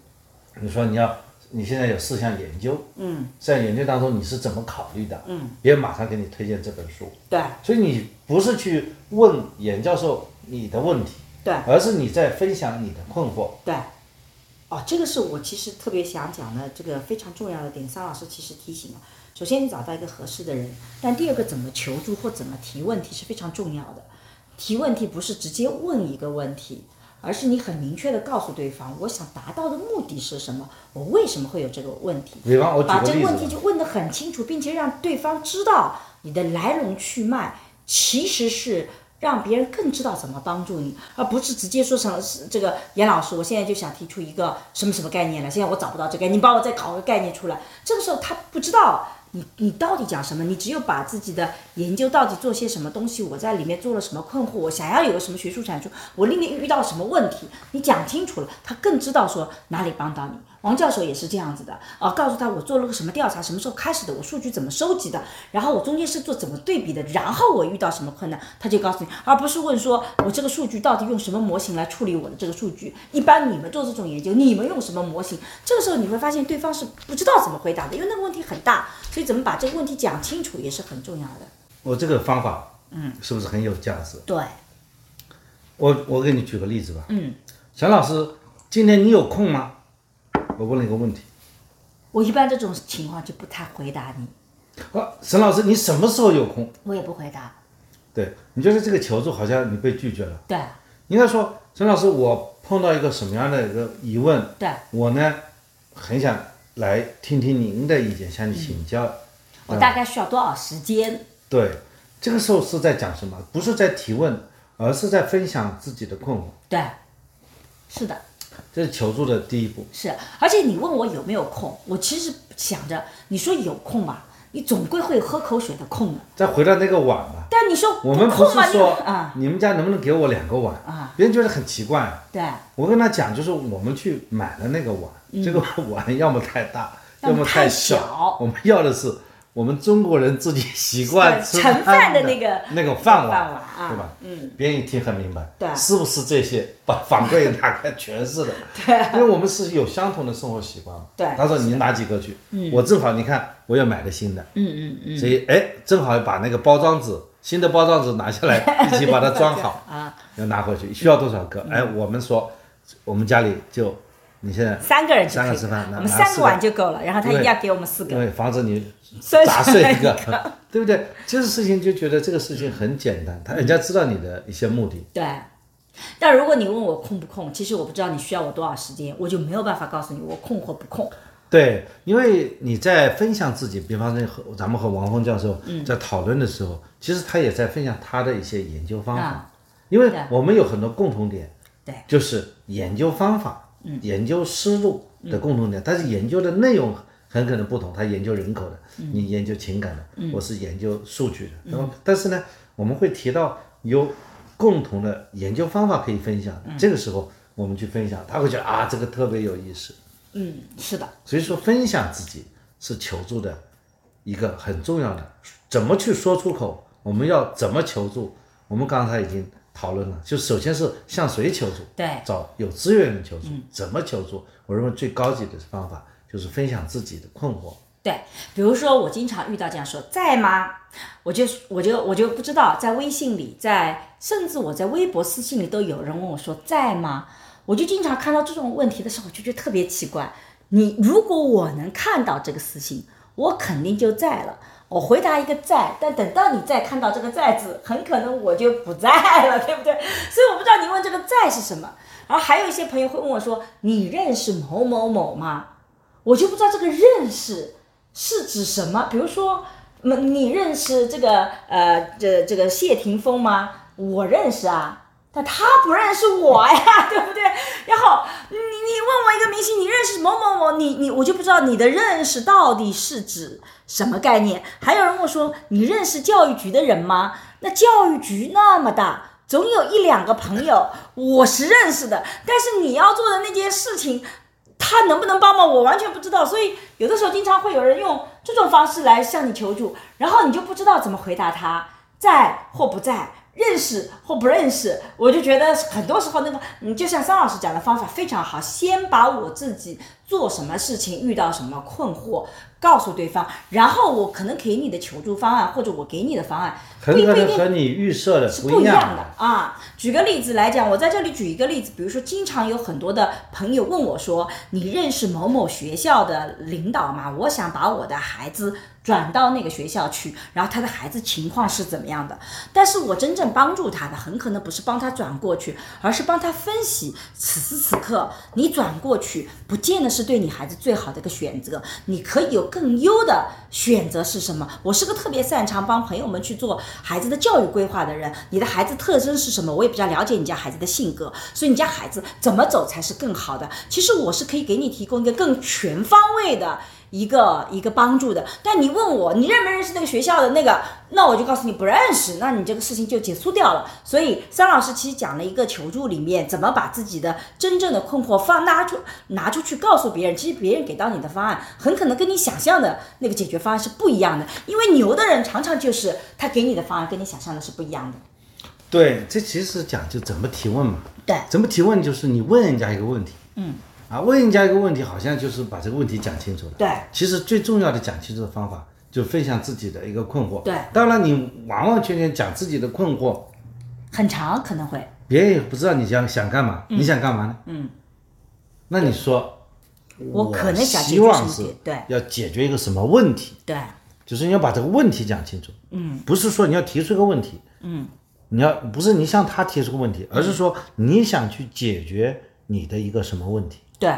你说你要你现在有四项研究，嗯，在研究当中你是怎么考虑的？嗯，别人马上给你推荐这本书，对所以你不是去问严教授你的问题，对而是你在分享你的困惑。对。哦，这个是我其实特别想讲的这个非常重要的点。桑老师其实提醒了，首先你找到一个合适的人，但第二个怎么求助或怎么提问题是非常重要的。提问题不是直接问一个问题，而是你很明确的告诉对方，我想达到的目的是什么，我为什么会有这个问题。比方我把这个问题就问得很清楚，并且让对方知道你的来龙去脉，其实是让别人更知道怎么帮助你，而不是直接说成是这个严老师，我现在就想提出一个什么什么概念了，现在我找不到这个概念，你帮我再考个概念出来。这个时候他不知道。你你到底讲什么？你只有把自己的研究到底做些什么东西，我在里面做了什么困惑，我想要有个什么学术产出，我里面遇到什么问题，你讲清楚了，他更知道说哪里帮到你。王教授也是这样子的，啊，告诉他我做了个什么调查，什么时候开始的，我数据怎么收集的，然后我中间是做怎么对比的，然后我遇到什么困难，他就告诉你，而不是问说我这个数据到底用什么模型来处理我的这个数据。一般你们做这种研究，你们用什么模型？这个时候你会发现对方是不知道怎么回答的，因为那个问题很大，所以怎么把这个问题讲清楚也是很重要的。我这个方法，嗯，是不是很有价值？对，我我给你举个例子吧。嗯，小老师，今天你有空吗？我问了一个问题。我一般这种情况就不太回答你，啊，沈老师，你什么时候有空？我也不回答。对你觉得这个求助好像你被拒绝了。对应该说，沈老师，我碰到一个什么样的一个疑问？对，我呢，很想来听听您的意见，向你请教。我大概需要多少时间？对，这个时候是在讲什么？不是在提问，而是在分享自己的困惑。对，是的。这是求助的第一步。是，而且你问我有没有空，我其实想着，你说有空吧，你总归会喝口水的空的。再回到那个碗吧，但你说我们不是说啊，你们家能不能给我两个碗啊？别人觉得很奇怪。对，我跟他讲，就是我们去买的那个碗，这个碗要么太大，嗯要么么太小小。我们要的是我们中国人自己 <laughs> 习惯吃盛饭的的那个那个饭饭碗啊。对吧？嗯，别人一听很明白，对。是不是这些？<laughs> 把反柜打开全是的，对，因为我们是有相同的生活习惯嘛。对。他说你拿几个去，我正好你看我要买个新的，嗯嗯嗯，所以哎，正好把那个包装纸，新的包装纸拿下来，<laughs> 一起把它装好，啊，要拿回去。需要多少个？哎，我们说，我们家里就你现在三个人三个吃饭我们三个碗就够了，然后他一定要给我们四个，因为防止你摔砸碎一个个，<laughs> 对不对？这个事情就觉得这个事情很简单，他人家知道你的一些目的。对。但如果你问我空不空，其实我不知道你需要我多少时间，我就没有办法告诉你我空或不空。对，因为你在分享自己，比方说和咱们和王峰教授嗯在讨论的时候，其实他也在分享他的一些研究方法，啊因为我们有很多共同点，对，就是研究方法、嗯研究思路的共同点，但是研究的内容很可能不同。他研究人口的，嗯你研究情感的，我是研究数据的。那么，但是呢，我们会提到有共同的研究方法可以分享，嗯这个时候我们去分享，他会觉得啊，这个特别有意思。嗯，是的，所以说，分享自己是求助的一个很重要的，怎么去说出口，我们要怎么求助，我们刚才已经讨论了，就首先是向谁求助，对嗯找有资源的求助，怎么求助？我认为最高级的方法就是分享自己的困惑，对，比如说我经常遇到这样说，在吗？我就我就我就不知道，在微信里，在甚至我在微博私信里都有人问我说在吗？我就经常看到这种问题的时候，我就觉得特别奇怪。你如果我能看到这个私信，我肯定就在了，我回答一个在，但等到你再看到这个在字，很可能我就不在了，<laughs> 对不对？所以我不知道你问这个在是什么。然后还有一些朋友会问我说，你认识某某某吗？我就不知道这个认识是指什么。比如说，嗯，你认识这个呃这这个谢霆锋吗？我认识啊。但他不认识我呀，<laughs> 对不对？然后你你问我一个明星，你认识某某某，你你我就不知道你的认识到底是指什么概念。还有人问我说，你认识教育局的人吗？那教育局那么大，总有一两个朋友我是认识的，但是你要做的那件事情，他能不能帮忙，我完全不知道。所以有的时候经常会有人用这种方式来向你求助，然后你就不知道怎么回答他，在或不在。认识或不认识，我就觉得很多时候那个，嗯，就像桑老师讲的方法非常好，先把我自己做什么事情遇到什么困惑告诉对方，然后我可能给你的求助方案或者我给你的方案，很可能和你预设的是不一样的啊。举个例子来讲，我在这里举一个例子，比如说，经常有很多的朋友问我说：“你认识某某学校的领导吗？我想把我的孩子。”转到那个学校去，然后他的孩子情况是怎么样的？但是我真正帮助他的，很可能不是帮他转过去，而是帮他分析此时此刻你转过去，不见得是对你孩子最好的一个选择。你可以有更优的选择是什么？我是个特别擅长帮朋友们去做孩子的教育规划的人。你的孩子特征是什么？我也比较了解你家孩子的性格，所以你家孩子怎么走才是更好的？其实我是可以给你提供一个更全方位的。一个一个帮助的，但你问我你认不认识那个学校的那个，那我就告诉你不认识，那你这个事情就结束掉了。所以桑老师其实讲了一个求助里面怎么把自己的真正的困惑放拿出拿出去告诉别人，其实别人给到你的方案很可能跟你想象的那个解决方案是不一样的，因为牛的人常常就是他给你的方案跟你想象的是不一样的。对，这其实是讲就怎么提问嘛。对，怎么提问就是你问人家一个问题。嗯。啊，问人家一个问题，好像就是把这个问题讲清楚了。对，其实最重要的讲清楚的方法，就分享自己的一个困惑。对，当然你完完全全讲自己的困惑，很长可能会，别人也不知道你想想干嘛，你想干嘛呢？嗯，那你说，我可能想希望是对，要解决一个什么问题？对，就是你要把这个问题讲清楚。嗯，不是说你要提出一个问题。嗯，你要不是你向他提出个问题，而是说你想去解决你的一个什么问题？对。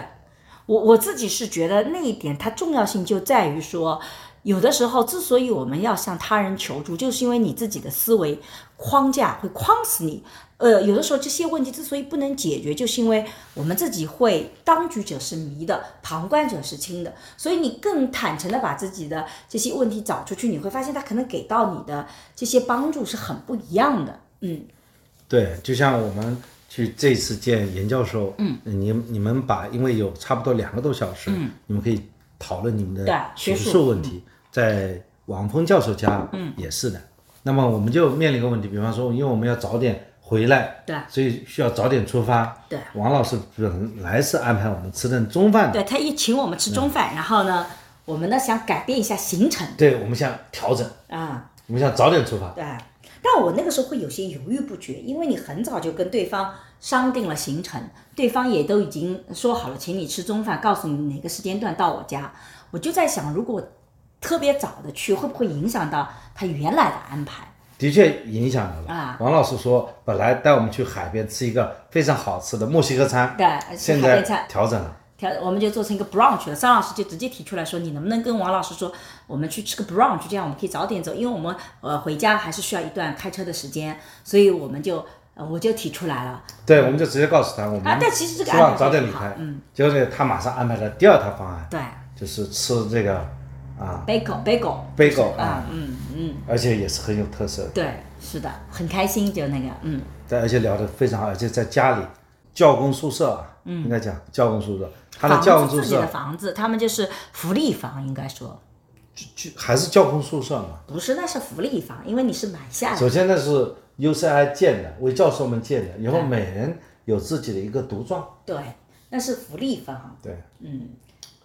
我我自己是觉得那一点它重要性就在于说，有的时候之所以我们要向他人求助，就是因为你自己的思维框架会框死你。呃，有的时候这些问题之所以不能解决，就是因为我们自己会当局者是迷的，旁观者是清的。所以你更坦诚的把自己的这些问题找出去，你会发现他可能给到你的这些帮助是很不一样的。嗯，对，就像我们。去这次见严教授，嗯，你你们把因为有差不多两个多小时，嗯，你们可以讨论你们的学术问题，在王峰教授家，嗯，也是的。那么我们就面临一个问题，比方说，因为我们要早点回来，对，所以需要早点出发，对。王老师本来是安排我们吃顿中饭的，对他一请我们吃中饭，然后呢，我们呢想改变一下行程，对我们想调整。啊，我们想早点出发，对。但我那个时候会有些犹豫不决，因为你很早就跟对方。商定了行程，对方也都已经说好了，请你吃中饭，告诉你哪个时间段到我家。我就在想，如果特别早的去，会不会影响到他原来的安排？的确影响了啊。王老师说，本来带我们去海边吃一个非常好吃的墨西哥餐，对，现在调整了，调我们就做成一个 brunch 了。张老师就直接提出来说，你能不能跟王老师说，我们去吃个 brunch，这样我们可以早点走，因为我们呃回家还是需要一段开车的时间，所以我们就。我就提出来了，对，我们就直接告诉他，我们啊，但其实这个希望早点离开，嗯，结果呢，他马上安排了第二套方案，对，就是吃这个啊，bagel，bagel，bagel 啊，嗯嗯，而且也是很有特色的，对，是的，很开心，就那个，嗯，对，而且聊得非常好，而且在家里教工宿舍，嗯，应该讲教工宿舍，他的教工宿舍，自己的房子，他们就是福利房，应该说，就就还是教工宿舍嘛，不是，那是福利房，因为你是买下来，首先那是。UCI 建的，为教授们建的，以后每人有自己的一个独幢。对，那是福利房。对，嗯，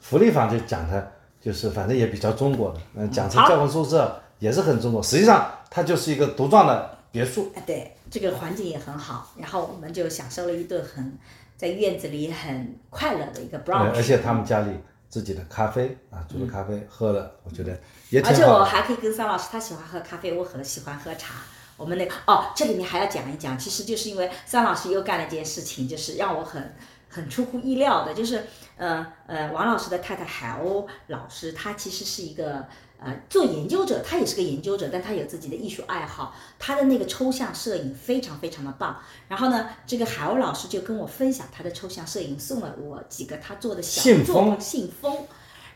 福利房就讲的就是反正也比较中国的，嗯，讲成教工宿舍也是很中国，实际上它就是一个独幢的别墅。哎，对，这个环境也很好，然后我们就享受了一顿很在院子里很快乐的一个对，brunch，而且他们家里自己的咖啡啊，煮的咖啡喝了，我觉得也挺好而且。我还可以跟桑老师，他喜欢喝咖啡，我很喜欢喝茶。我们那个哦，这里面还要讲一讲，其实就是因为桑老师又干了一件事情，就是让我很很出乎意料的，就是呃呃，王老师的太太海鸥老师，她其实是一个呃做研究者，他也是个研究者，但他有自己的艺术爱好，他的那个抽象摄影非常非常的棒。然后呢，这个海鸥老师就跟我分享他的抽象摄影，送了我几个他做的小信封作品信封，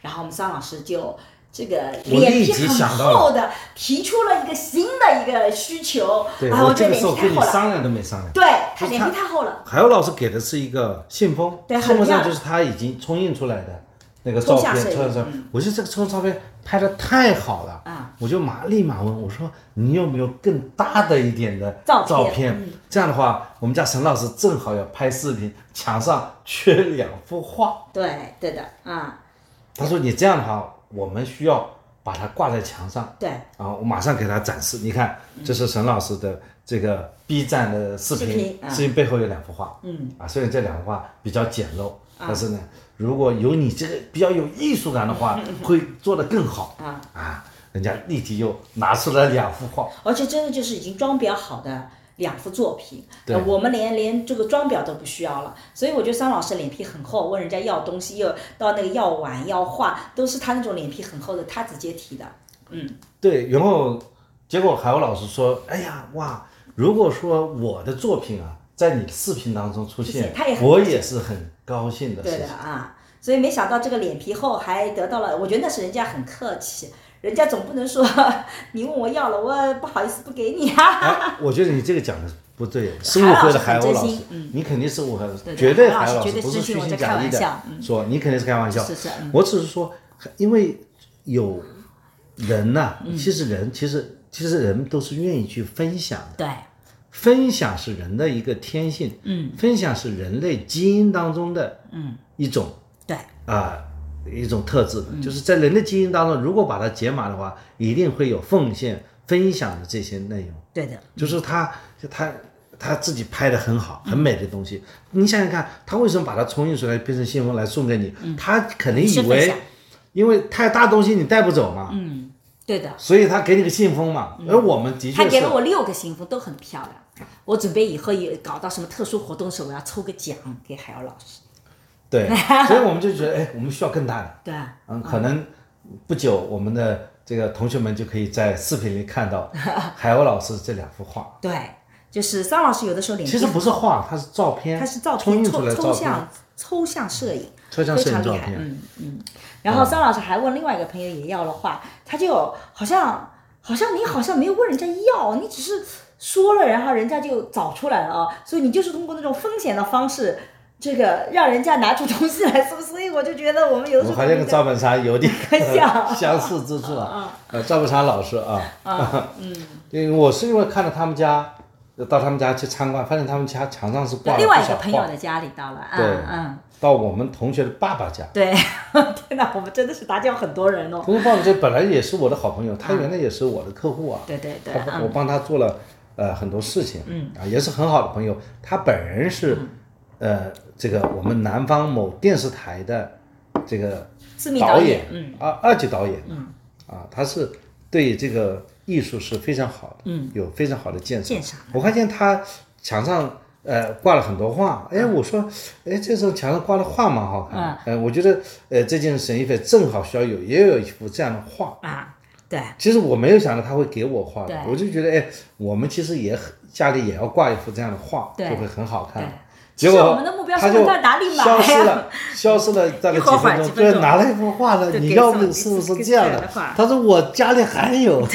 然后我们桑老师就。这个我脸皮很想厚的提出了一个新的一个需求，对，然后我这个时候跟你商量都没商量。对他脸皮太厚了，海鸥老师给的是一个信封，对很信封上就是他已经冲印出来的那个照片。我觉得这个抽象照片拍的太好了，啊我就马立马问我说：“你有没有更大的一点的照片照片？嗯这样的话，我们家沈老师正好要拍视频，墙上缺两幅画。对对的啊，他说你这样的话，我们需要把它挂在墙上。对啊，我马上给他展示。你看，这是沈老师的这个 B 站的视频，视频啊视频背后有两幅画，嗯，啊，虽然这两幅画比较简陋，但是呢，如果有你这个比较有艺术感的话，<laughs> 会做得更好。<laughs> 啊。啊。人家立即又拿出了两幅画，而且真的就是已经装裱好的两幅作品，对。呃我们连连这个装裱都不需要了，所以我觉得桑老师脸皮很厚，问人家要东西又到那个要碗要画，都是他那种脸皮很厚的，他直接提的，嗯。对，然后结果海鸥老师说：“哎呀，哇，如果说我的作品啊，在你的视频当中出现我也是很高兴的事对情。的。啊，所以没想到这个脸皮厚还得到了，我觉得那是人家很客气，人家总不能说 <laughs> 你问我要了，我不好意思不给你啊。哎，我觉得你这个讲的不对，是误会了海鸥老师你肯定是误会了，对对绝对海鸥老师不是虚心假意的说你肯定是开玩笑，是是嗯。我只是说，因为有人呐、嗯。其实人其实其实人都是愿意去分享的，对，分享是人的一个天性，嗯，分享是人类基因当中的嗯。一种对，啊、一种特质。嗯，就是在人的基因当中，如果把它解码的话，一定会有奉献、分享的这些内容。对的，就是他他他自己拍的很好、很美的东西。你想想看，他为什么把它冲印出来变成信封来送给你？他肯定以为因为太大东西你带不走嘛，对的。所以他给你个信封嘛。而我们的确他给了我六个信封，都很漂亮。我准备以后也搞到什么特殊活动的时候，我要抽个奖给海鸥老师。对，所以我们就觉得，哎，我们需要更大的。对啊，嗯，可能不久我们的这个同学们就可以在视频里看到 <laughs> 海鸥老师这两幅画。对，就是桑老师有的时候脸其实不是画，它是照片，他是照冲印出片抽来的照片抽象。抽象摄影，非常厉害，照片嗯嗯。然后桑老师还问另外一个朋友也要了画，他就好像好像你好像没有问人家要，你只是说了，然后人家就找出来了啊，所以你就是通过那种风险的方式。这个让人家拿出东西来说，所以我就觉得我们有的时候我和那个赵本山有点像 <laughs> 相似之处啊。呃，赵本山老师啊，嗯，<laughs> 因为我是因为看了他们家，到他们家去参观，发现他们家墙上是挂了另外一个朋友的家里到了，对嗯。嗯，到我们同学的爸爸家。对，<laughs> 天哪，我们真的是打搅很多人哦。同学爸爸这本来也是我的好朋友，他原来也是我的客户啊。对对对，我嗯，帮他做了呃很多事情，嗯。啊也是很好的朋友。他本人是、嗯。呃这个我们南方某电视台的这个导演，嗯，二二级导演，嗯。啊他是对这个艺术是非常好的，嗯。有非常好的鉴赏。鉴赏我发现他墙上。呃，挂了很多画，哎，我说，哎，这种墙上挂的画蛮好看的，呃，我觉得，呃，这件沈一菲正好需要有，也有一幅这样的画，啊，对，其实我没有想到他会给我画的，我就觉得哎，我们其实也很家里也要挂一幅这样的画，对。就会很好看。对。结果我们的目标是在哪里买消失了，<laughs> 消失了大概几分钟，拿了一幅画呢，你要不是不是这样的？他说我家里还有。<laughs>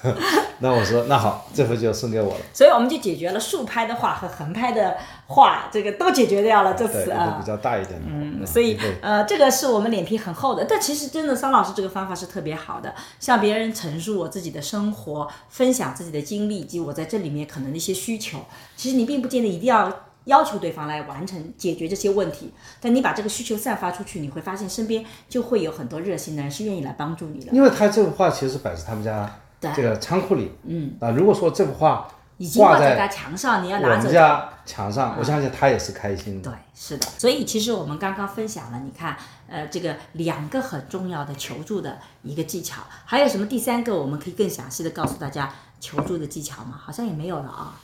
<laughs> 那我说那好，这幅就送给我了。所以我们就解决了竖拍的画和横拍的画，这个都解决掉了。这对，次啊比，较大一点的。嗯，所以呃，这个是我们脸皮很厚的，但其实真的桑老师这个方法是特别好的，向别人陈述我自己的生活，分享自己的经历以及我在这里面可能的一些需求。其实你并不见得一定要要求对方来完成解决这些问题。但你把这个需求散发出去，你会发现身边就会有很多热心的人是愿意来帮助你的。因为他这幅画其实摆在他们家对这个仓库里，嗯啊，如果说这幅画已经挂在在他墙上，你要拿走。们家墙上，我相信他也是开心的。对，是的。所以其实我们刚刚分享了，你看，呃，这个两个很重要的求助的一个技巧，还有什么第三个我们可以更详细的告诉大家求助的技巧吗？好像也没有了啊。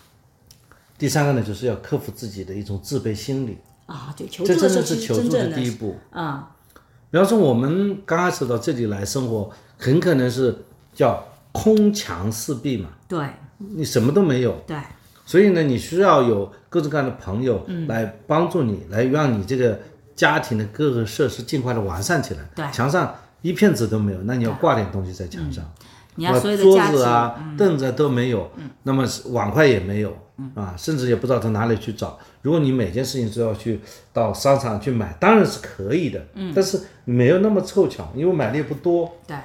第三个呢，就是要克服自己的一种自卑心理，啊，对，求这真的是求助的第一步。啊，比方说，我们刚开始到这里来生活，很可能是叫空墙四壁嘛，对。你什么都没有，对。所以呢，你需要有各种各样的朋友嗯。来帮助你，来让你这个家庭的各个设施尽快的完善起来。对。墙上一片纸都没有，那你要挂点东西在墙上。你要桌所有的家庭，子啊、凳子都没有，那么碗筷也没有，啊，甚至也不知道从哪里去找。如果你每件事情都要去到商场去买，当然是可以的，嗯但是没有那么凑巧，因为买的也不多，对，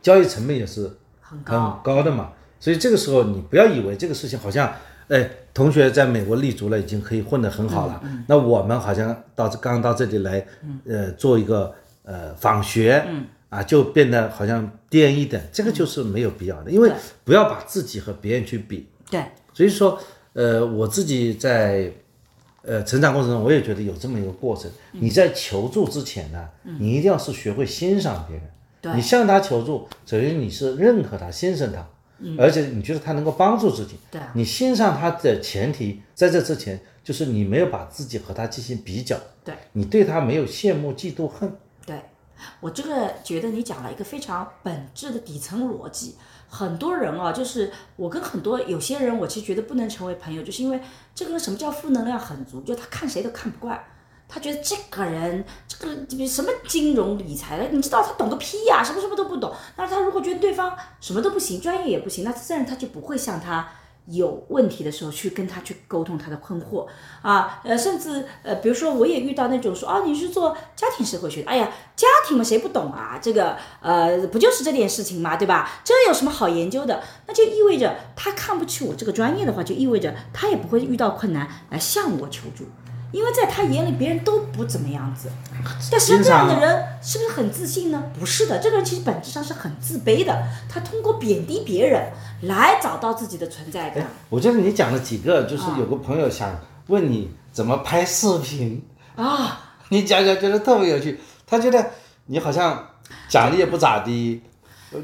交易成本也是很很高，高的嘛。所以这个时候你不要以为这个事情好像，哎，同学在美国立足了，已经可以混得很好了。那我们好像到这刚到这里来，呃，做一个呃访学，嗯啊，就变得好像低人一等，这个就是没有必要的，因为不要把自己和别人去比。对所以说，呃，我自己在呃成长过程中，我也觉得有这么一个过程。你在求助之前呢，你一定要是学会欣赏别人。对你向他求助，首先你是认可他、欣赏他，而且你觉得他能够帮助自己。对你欣赏他的前提，在这之前就是你没有把自己和他进行比较，对你对他没有羡慕、嫉妒、恨。对，我这个觉得你讲了一个非常本质的底层逻辑。很多人啊，就是我跟很多有些人，我其实觉得不能成为朋友，就是因为这个人什么叫负能量很足，就他看谁都看不惯。他觉得这个人，这个什么金融理财的，你知道他懂个屁呀、什么什么都不懂。那他如果觉得对方什么都不行，专业也不行，那自然他就不会向他有问题的时候去跟他去沟通他的困惑啊，呃，甚至呃，比如说我也遇到那种说啊，你是做家庭社会学的，哎呀，家庭嘛谁不懂啊？这个呃，不就是这点事情嘛，对吧？这有什么好研究的？那就意味着他看不起我这个专业的话，就意味着他也不会遇到困难来向我求助。因为在他眼里，别人都不怎么样子，但实际上这样的人是不是很自信呢？不是的，这个人其实本质上是很自卑的。他通过贬低别人来找到自己的存在感。我觉得你讲了几个，就是有个朋友想问你怎么拍视频。啊，你讲讲觉得特别有趣，他觉得你好像讲的也不咋地，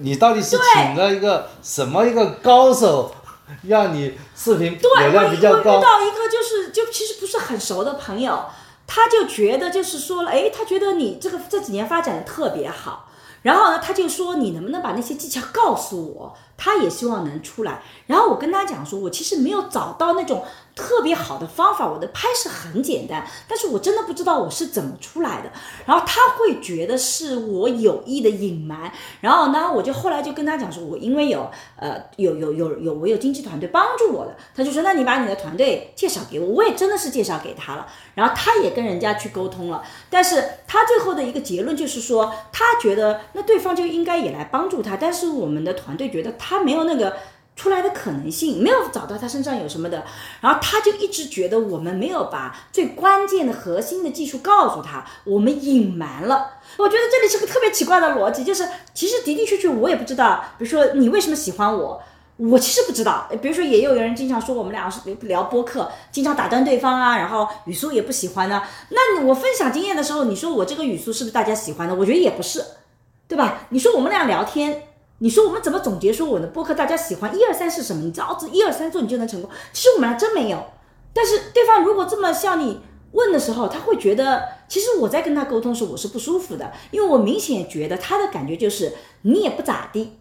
你到底是请了一个什么一个高手，让你视频对，流量比较我我遇高？到一个就是就其实不是很熟的朋友，他就觉得就是说了，哎，他觉得你这个这几年发展的特别好，然后呢，他就说你能不能把那些技巧告诉我？他也希望能出来。然后我跟他讲说，我其实没有找到那种特别好的方法，我的拍摄很简单，但是我真的不知道我是怎么出来的。然后他会觉得是我有意的隐瞒，然后呢，我就后来就跟他讲说，我因为有呃有有有有我有经纪团队帮助我的，他就说那你把你的团队介绍给我，我也真的是介绍给他了，然后他也跟人家去沟通了，但是他最后的一个结论就是说，他觉得那对方就应该也来帮助他，但是我们的团队觉得他没有那个。出来的可能性没有找到他身上有什么的，然后他就一直觉得我们没有把最关键的核心的技术告诉他，我们隐瞒了。我觉得这里是个特别奇怪的逻辑，就是其实的的确确我也不知道，比如说你为什么喜欢我，我其实不知道。比如说也有人经常说我们俩是聊播客，经常打断对方啊，然后语速也不喜欢呢。那我分享经验的时候，你说我这个语速是不是大家喜欢的？我觉得也不是，对吧？你说我们俩聊天。你说我们怎么总结说我的播客大家喜欢一二三是什么？你只要这一二三做你就能成功。其实我们还真没有。但是对方如果这么向你问的时候，他会觉得其实我在跟他沟通时我是不舒服的，因为我明显觉得他的感觉就是你也不咋地，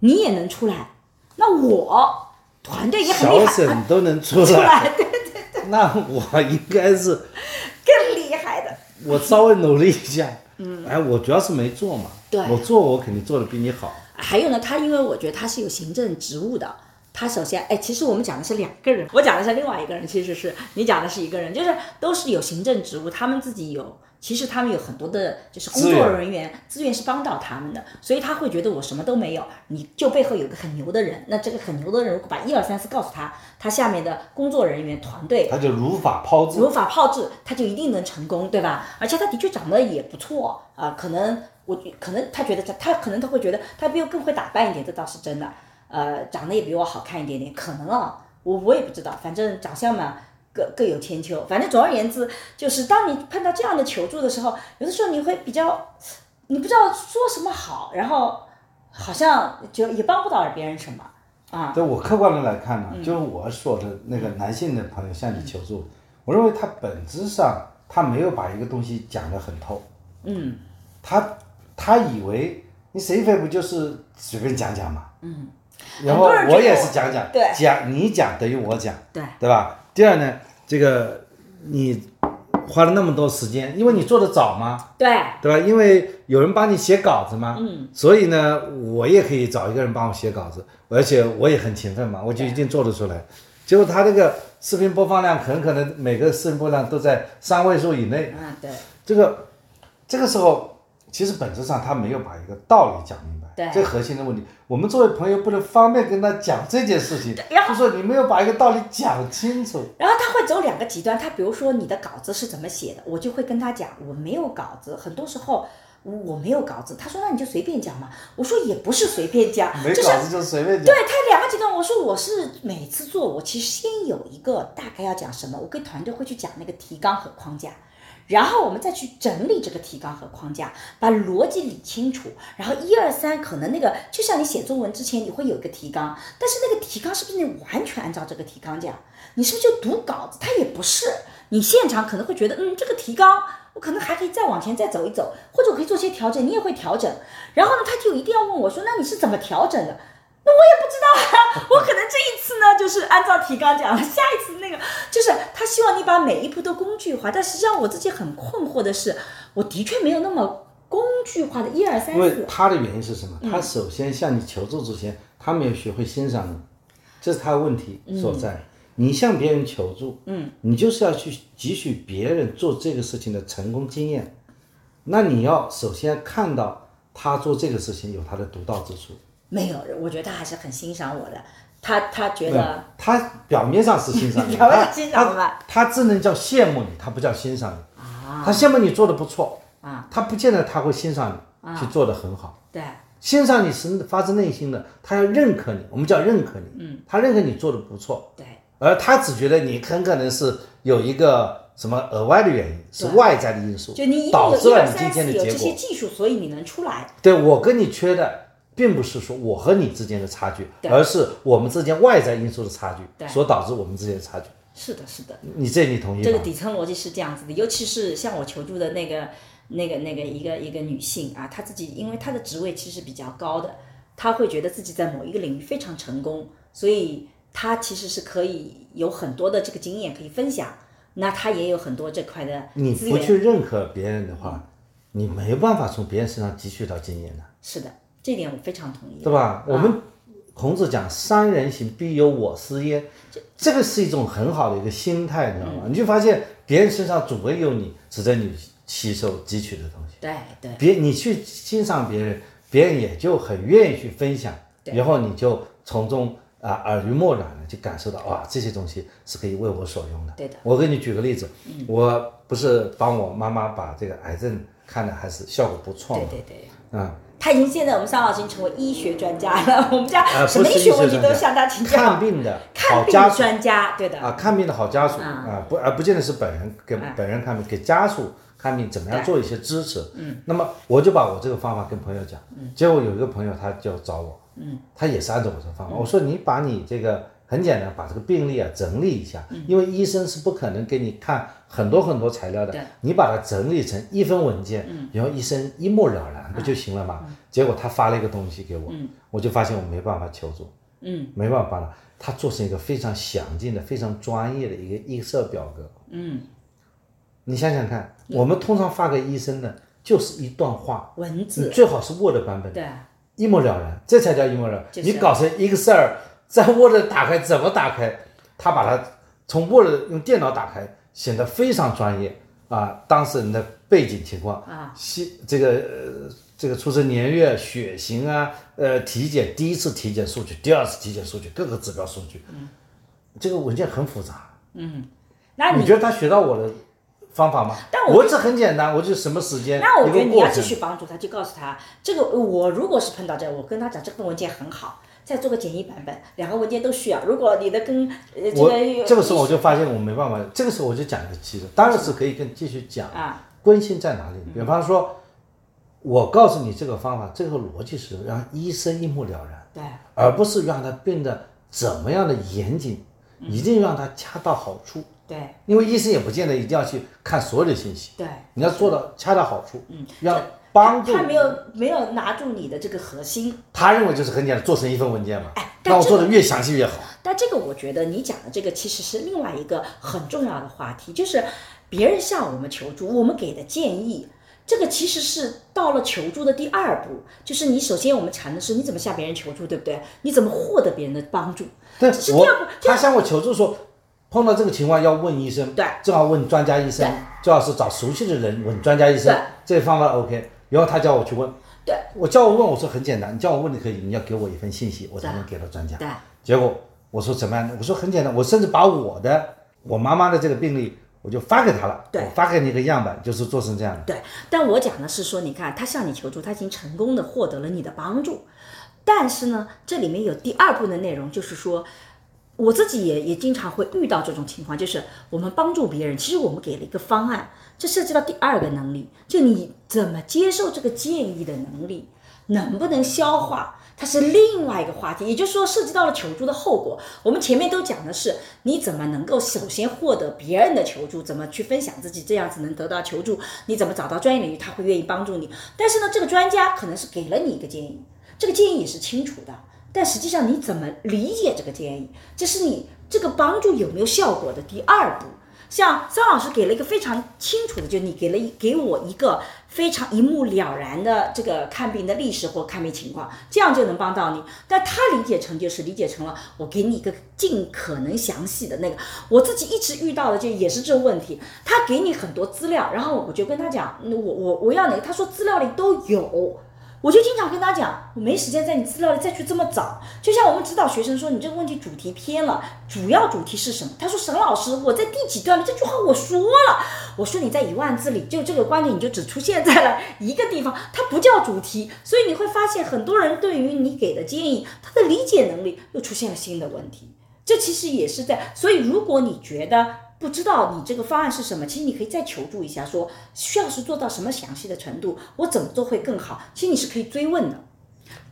你也能出来，那我团队也很厉小害，沈都能出出来，对，对对，那我应该是更厉害的。我稍微努力一下。嗯，哎，我主要是没做嘛。对我做我肯定做的比你好。还有呢，他因为我觉得他是有行政职务的，他首先，哎，其实我们讲的是两个人，我讲的是另外一个人，其实是你讲的是一个人，就是都是有行政职务，他们自己有，其实他们有很多的，就是工作人员资源是帮到他们的，所以他会觉得我什么都没有，你就背后有个很牛的人，那这个很牛的人如果把一二三四告诉他，他下面的工作人员团队他就如法炮制。如法炮制，他就一定能成功，对吧？而且他的确长得也不错啊、可能我可能他觉得他他可能他会觉得他比我更会打扮一点，这倒是真的。呃，长得也比我好看一点点，可能啊，我我也不知道，反正长相嘛各各有千秋。反正总而言之，就是当你碰到这样的求助的时候，有的时候你会比较，你不知道说什么好，然后好像就也帮不到别人什么啊。对我客观的来看呢，就是我说的那个男性的朋友向你求助，我认为他本质上他没有把一个东西讲得很透，嗯，他他以为你谁非不就是随便讲讲嘛，嗯，然后我也是讲讲，对。讲你讲等于我讲，对。对吧？第二呢，这个你花了那么多时间，因为你做的早嘛，对，对吧？因为有人帮你写稿子嘛，嗯，所以呢，我也可以找一个人帮我写稿子，而且我也很勤奋嘛，我就一定做得出来。结果他这个视频播放量很可能每个视频播放量都在三位数以内，啊，对，这个这个时候其实本质上他没有把一个道理讲明白，对这核心的问题。我们作为朋友不能方便跟他讲这件事情，然后就说你没有把一个道理讲清楚。然后他会走两个极端，他比如说你的稿子是怎么写的，我就会跟他讲我没有稿子，很多时候我我没有稿子。他说那你就随便讲嘛，我说也不是随便讲，没稿子就随便讲。对他两个极端，我说我是每次做，我其实先有一个大概要讲什么，我跟团队会去讲那个提纲和框架，然后我们再去整理这个提纲和框架，把逻辑理清楚，然后一二三，可能那个就像你写作文之前你会有一个提纲，但是那个提纲是不是你完全按照这个提纲讲？你是不是就读稿子？它也不是，你现场可能会觉得，嗯，这个提纲我可能还可以再往前再走一走，或者我可以做些调整，你也会调整。然后呢，他就一定要问我说，那你是怎么调整的？那我也不知道啊，我可能这一次呢就是按照提纲讲了，下一次那个就是他希望你把每一步都工具化，但实际上我自己很困惑的是，我的确没有那么工具化的一二三因为四，他的原因是什么？他首先向你求助之前，他没有学会欣赏你，这是他的问题所在。你向别人求助，嗯，你就是要去汲取别人做这个事情的成功经验，那你要首先看到他做这个事情有他的独到之处。没有，我觉得他还是很欣赏我的，他他觉得，他表面上是欣赏你，<laughs> 表面欣赏他他只能叫羡慕你，他不叫欣赏你。啊他羡慕你做的不错，啊，他不见得他会欣赏你去做的很好。对欣赏你是发自内心的，他要认可你，我们叫认可你。嗯，他认可你做的不错，对而他只觉得你很可能是有一个什么额外的原因，是外在的因素，就你导致了你今天的结果。些技术，所以你能出来，对我跟你缺的，并不是说我和你之间的差距，而是我们之间外在因素的差距所导致我们之间的差距。是的，是的。你这你同意吗？这个底层逻辑是这样子的，尤其是向我求助的那个、那个、那个一个一个女性啊，她自己因为她的职位其实比较高的，她会觉得自己在某一个领域非常成功，所以她其实是可以有很多的这个经验可以分享，那她也有很多这块的你。不去认可别人的话，你没办法从别人身上汲取到经验的，是的，这点我非常同意。对吧？我们孔子讲“三人行，必有我师焉”，这个是一种很好的一个心态，你知道吗？你就发现别人身上总会有你值得你吸收汲取的东西。对对别你去欣赏别人，别人也就很愿意去分享，然后你就从中啊、耳濡目染的就感受到哇，这些东西是可以为我所用的。对的我给你举个例子，我不是帮我妈妈把这个癌症看的还是效果不错嘛，对对对。啊、他已经现在我们桑老师已经成为医学专家了，我们家呃，什么医学问题都向他请教。看病的看病好家属。专家，对的，啊，看病的好家属啊。啊，不而不见得是本人给啊。本人看病，给家属看病怎么样做一些支持。嗯，那么我就把我这个方法跟朋友讲，结果有一个朋友他就找我，嗯，他也是按照我这个方法，我说你把你这个很简单，把这个病例啊整理一下，因为医生是不可能给你看很多很多材料的，你把它整理成一份文件，然后医生一目了然不就行了吗？结果他发了一个东西给我，我就发现我没办法求助，嗯，没办法帮他，他做成一个非常详尽的、非常专业的一个 Excel 表格，嗯，你想想看，我们通常发给医生的就是一段话，你文字，最好是 Word 版本，对。一目了然，这才叫一目了然。就是。你搞成 Excel 在 Word 打开怎么打开？他把它从 Word 用电脑打开，显得非常专业啊。当事人的背景情况啊，西这个呃这个出生年月、血型啊，呃体检第一次体检数据、第二次体检数据，各个指标数据，嗯，这个文件很复杂。嗯那你你觉得他学到我的方法吗？但我我这很简单，我就什么时间，那我觉得你要继续帮助他，就告诉他这个我如果是碰到这，我跟他讲这份文件很好，再做个简易版本，两个文件都需要。如果你的跟呃这我个这个时候我就发现我没办法，这个时候我就讲一个机制，当然是可以跟继续讲啊，关心在哪里。比方说，我告诉你这个方法，这个逻辑是让医生一目了然，对。而不是让他变得怎么样的严谨，一定让他恰到好处。对。因为医生也不见得一定要去看所有的信息，对，你要做到恰到好处，嗯，让帮助他没有没有拿住你的这个核心。他认为就是很简单，做成一份文件嘛。哎但这那我做的越详细越好。但这个我觉得你讲的这个其实是另外一个很重要的话题，就是别人向我们求助，我们给的建议，这个其实是到了求助的第二步，就是你首先我们谈的是你怎么向别人求助，对不对？你怎么获得别人的帮助？对是第二步，他向我求助说，碰到这个情况要问医生，对正好问专家医生，最好是找熟悉的人问专家医生，这个方法 OK。然后他叫我去问，对我叫我问，我说很简单，你叫我问你可以，你要给我一份信息，我才能给到专家。对结果我说怎么样呢？我说很简单，我甚至把我的我妈妈的这个病例，我就发给他了，对我发给你一个样板，就是做成这样的。对，但我讲的是说，你看他向你求助，他已经成功的获得了你的帮助，但是呢，这里面有第二步的内容，就是说。我自己也也经常会遇到这种情况，就是我们帮助别人，其实我们给了一个方案，这涉及到第二个能力，就你怎么接受这个建议的能力，能不能消化，它是另外一个话题。也就是说，涉及到了求助的后果。我们前面都讲的是你怎么能够首先获得别人的求助，怎么去分享自己，这样子能得到求助，你怎么找到专业领域，他会愿意帮助你。但是呢，这个专家可能是给了你一个建议，这个建议也是清楚的。但实际上你怎么理解这个建议，这是你这个帮助有没有效果的第二步。像张老师给了一个非常清楚的，就你给了一给我一个非常一目了然的这个看病的历史或看病情况，这样就能帮到你。但他理解成就是理解成了我给你一个尽可能详细的那个。我自己一直遇到的就也是这个问题，他给你很多资料，然后我就跟他讲，我我我要哪个？他说资料里都有。我就经常跟他讲，我没时间在你资料里再去这么找。就像我们指导学生说，你这个问题主题偏了，主要主题是什么？他说沈老师，我在第几段了？这句话我说了，我说你在一万字里，就这个观点你就只出现在了一个地方，它不叫主题。所以你会发现，很多人对于你给的建议，他的理解能力又出现了新的问题。这其实也是在，所以如果你觉得不知道你这个方案是什么，其实你可以再求助一下，说需要是做到什么详细的程度，我怎么做会更好？其实你是可以追问的。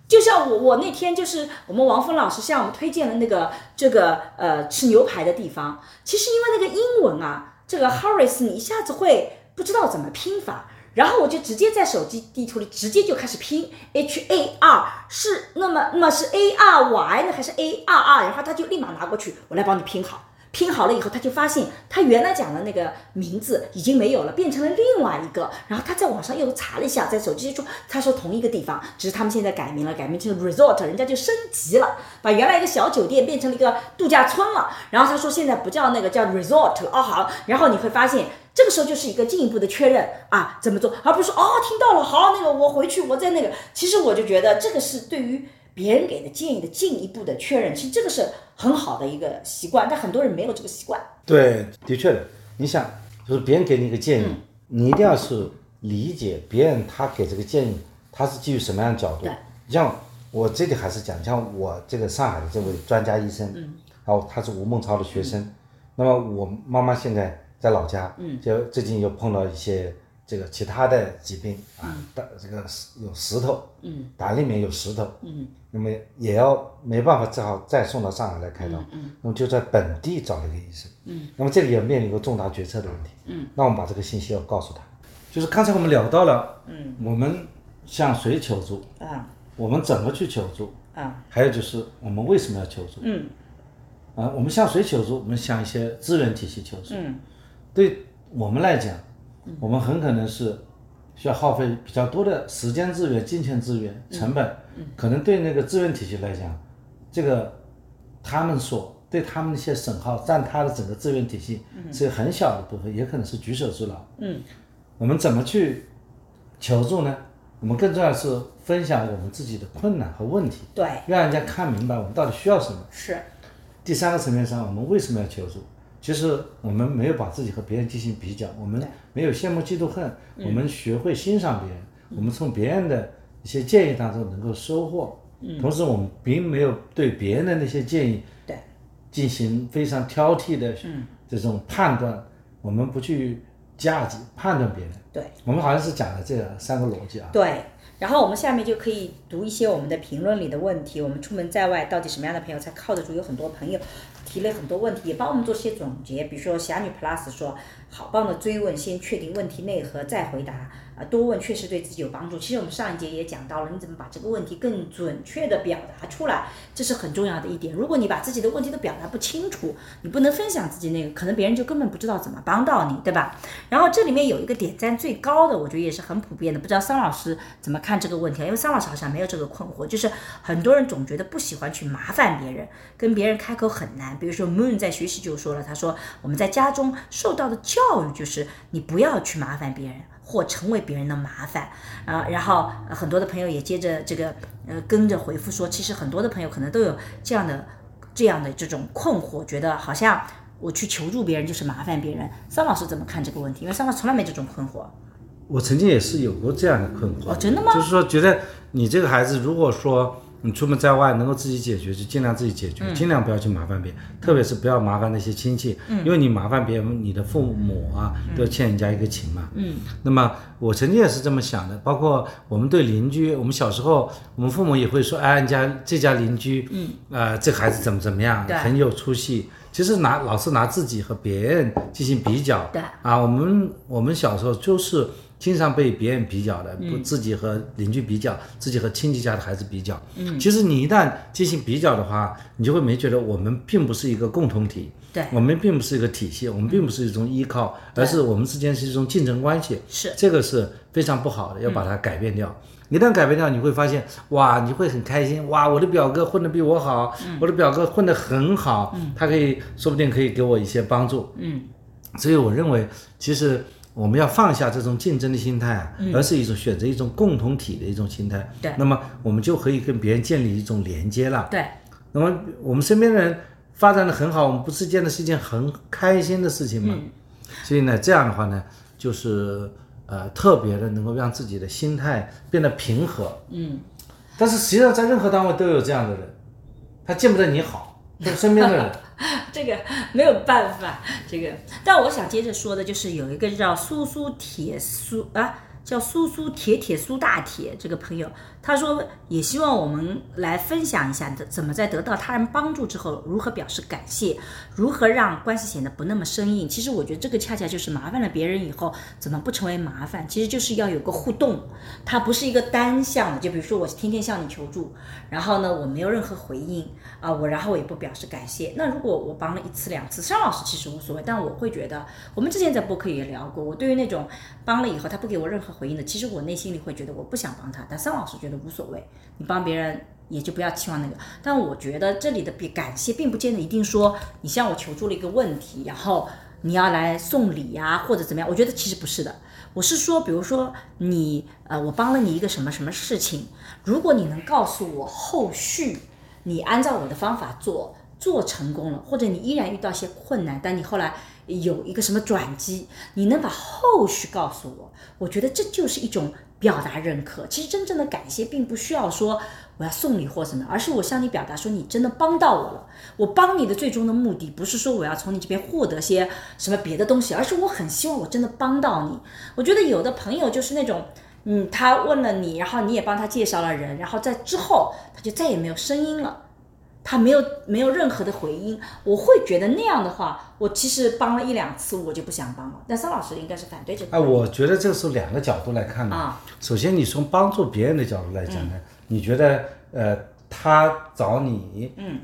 就像我我那天就是我们王峰老师向我们推荐了那个这个呃吃牛排的地方，其实因为那个英文啊，这个 Harris 你一下子会不知道怎么拼法。然后我就直接在手机地图里直接就开始拼 H A R 是那么那么是 A R Y 呢还是 A R R？然后他就立马拿过去，我来帮你拼好。拼好了以后，他就发现他原来讲的那个名字已经没有了，变成了另外一个。然后他在网上又查了一下，在手机说他说同一个地方，只是他们现在改名了，改名成 resort，人家就升级了，把原来一个小酒店变成了一个度假村了。然后他说现在不叫那个叫 resort 了，哦好。然后你会发现。这个时候就是一个进一步的确认啊，怎么做，而不是说哦听到了，好那个我回去我在那个。其实我就觉得这个是对于别人给的建议的进一步的确认，其实这个是很好的一个习惯，但很多人没有这个习惯。对，的确的。你想，就是别人给你一个建议，你一定要是理解别人他给这个建议，他是基于什么样的角度对。像我这里还是讲，像我这个上海的这位专家医生，嗯，然后他是吴孟超的学生，那么我妈妈现在在老家，嗯，就最近又碰到一些这个其他的疾病啊，胆这个有石头，嗯，胆里面有石头，嗯，那么也要没办法，只好再送到上海来开刀，嗯，那么就在本地找了一个医生，嗯，那么这里也面临一个重大决策的问题，嗯，那我们把这个信息要告诉他，就是刚才我们聊到了，嗯，我们向谁求助，啊。我们怎么去求助，啊。还有就是我们为什么要求助，嗯。啊，我们向谁求助？我们向一些资源体系求助。嗯。对我们来讲，我们很可能是需要耗费比较多的时间资源、金钱资源、成本。可能对那个资源体系来讲，这个他们所对他们那些损耗占他的整个资源体系是很小的部分，也可能是举手之劳。嗯，我们怎么去求助呢？我们更重要的是分享我们自己的困难和问题，对，让人家看明白我们到底需要什么。是，第三个层面上，我们为什么要求助？其实我们没有把自己和别人进行比较，我们没有羡慕嫉妒恨，我们学会欣赏别人，我们从别人的一些建议当中能够收获。同时，我们并没有对别人的那些建议对，进行非常挑剔的这种判断，我们不去价值判断别人。对，我们好像是讲了这三个逻辑啊。对，然后我们下面就可以读一些我们的评论里的问题。我们出门在外，到底什么样的朋友才靠得住？有很多朋友提了很多问题，也帮我们做些总结。比如说侠女 Plus 说，好棒的追问，先确定问题内核再回答。啊，多问确实对自己有帮助。其实我们上一节也讲到了，你怎么把这个问题更准确的表达出来，这是很重要的一点。如果你把自己的问题都表达不清楚，你不能分享自己那个，可能别人就根本不知道怎么帮到你，对吧？然后这里面有一个点赞最高的，我觉得也是很普遍的，不知道桑老师怎么看这个问题？因为桑老师好像没有这个困惑，就是很多人总觉得不喜欢去麻烦别人，跟别人开口很难。比如说 Moon 在学习就说了，他说我们在家中受到的教育就是你不要去麻烦别人。或成为别人的麻烦啊，然后很多的朋友也接着这个呃跟着回复说，其实很多的朋友可能都有这样的这样的这种困惑，觉得好像我去求助别人就是麻烦别人。桑老师怎么看这个问题？因为桑老师从来没这种困惑。我曾经也是有过这样的困惑。哦，真的吗？就是说，觉得你这个孩子，如果说。你出门在外能够自己解决就尽量自己解决，尽量不要去麻烦别人，特别是不要麻烦那些亲戚，因为你麻烦别人，你的父母啊都欠人家一个情嘛。嗯，那么我曾经也是这么想的，包括我们对邻居，我们小时候我们父母也会说，哎，人家这家邻居，嗯，啊，这孩子怎么怎么样，很有出息。其实拿老是拿自己和别人进行比较，对，啊，我们我们小时候就是。经常被别人比较的，不自己和邻居比较，自己和亲戚家的孩子比较。嗯，其实你一旦进行比较的话，你就会没觉得我们并不是一个共同体，对，我们并不是一个体系，我们并不是一种依靠，而是我们之间是一种竞争关系。是，这个是非常不好的，要把它改变掉。一旦改变掉，你会发现，哇，你会很开心，哇，我的表哥混得比我好，我的表哥混得很好，他可以说不定可以给我一些帮助。嗯，所以我认为，其实。我们要放下这种竞争的心态啊，而是一种选择一种共同体的一种心态。对，那么我们就可以跟别人建立一种连接了。对，那么我们身边的人发展的很好，我们不是见的是一件很开心的事情吗？所以呢，这样的话呢，就是呃特别的能够让自己的心态变得平和。嗯，但是实际上在任何单位都有这样的人，他见不得你好，是身边的人。<laughs> 这个没有办法，这个。但我想接着说的就是有一个叫苏苏铁苏啊，叫苏苏铁铁苏大铁这个朋友。他说，也希望我们来分享一下，怎么在得到他人帮助之后，如何表示感谢，如何让关系显得不那么生硬。其实我觉得这个恰恰就是麻烦了别人以后，怎么不成为麻烦？其实就是要有个互动，它不是一个单向的。就比如说，我天天向你求助，然后呢，我没有任何回应啊，我然后我也不表示感谢。那如果我帮了一次两次，尚老师其实无所谓，但我会觉得，我们之前在播客也聊过，我对于那种帮了以后他不给我任何回应的，其实我内心里会觉得我不想帮他，但尚老师觉得。无所谓，你帮别人也就不要期望那个。但我觉得这里的比感谢，并不见得一定说你向我求助了一个问题，然后你要来送礼呀，或者怎么样。我觉得其实不是的。我是说，比如说你呃，我帮了你一个什么什么事情，如果你能告诉我后续你按照我的方法做，做成功了，或者你依然遇到一些困难，但你后来有一个什么转机，你能把后续告诉我，我觉得这就是一种。表达认可，其实真正的感谢并不需要说我要送礼或什么，而是我向你表达说你真的帮到我了。我帮你的最终的目的不是说我要从你这边获得些什么别的东西，而是我很希望我真的帮到你。我觉得有的朋友就是那种，嗯，他问了你，然后你也帮他介绍了人，然后在之后他就再也没有声音了。他没有没有任何的回音，我会觉得那样的话，我其实帮了一两次，我就不想帮了。但桑老师应该是反对这个。啊，我觉得这是两个角度来看的。啊，首先你从帮助别人的角度来讲呢，你觉得呃，他找你，嗯，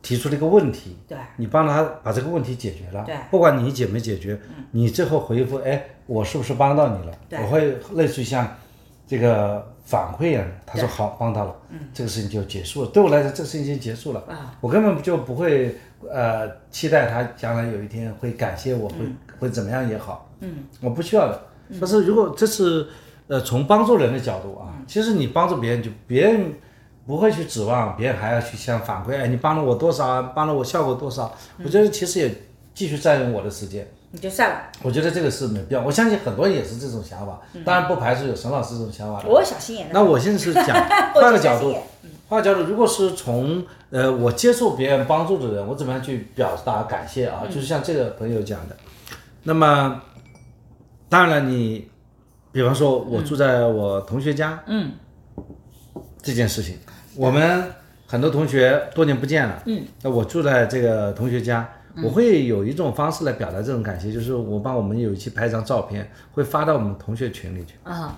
提出了一个问题，对，你帮他把这个问题解决了，对，不管你解没解决，你最后回复，哎，我是不是帮到你了？对，我会类似于像。这个反馈啊，他说好帮到了，这个事情就结束了。对我来说，这个事情已经结束了，我根本就不会呃期待他将来有一天会感谢我，会会怎么样也好，嗯，我不需要的。但是如果这是呃从帮助人的角度啊，其实你帮助别人，就别人不会去指望别人还要去向反馈，哎，你帮了我多少啊，帮了我效果多少？我觉得其实也继续占用我的时间。你就算了。我觉得这个是没必要，我相信很多人也是这种想法，当然不排除有沈老师这种想法的。我小心眼的。那我现在是讲 <laughs> 换个角度换个角度，如果是从呃我接受别人帮助的人，我怎么样去表达感谢啊？就是像这个朋友讲的，那么当然了，你比方说我住在我同学家，嗯，这件事情，我们很多同学多年不见了，嗯，那我住在这个同学家。我会有一种方式来表达这种感谢，就是我帮我们有一期拍一张照片，会发到我们同学群里去。啊。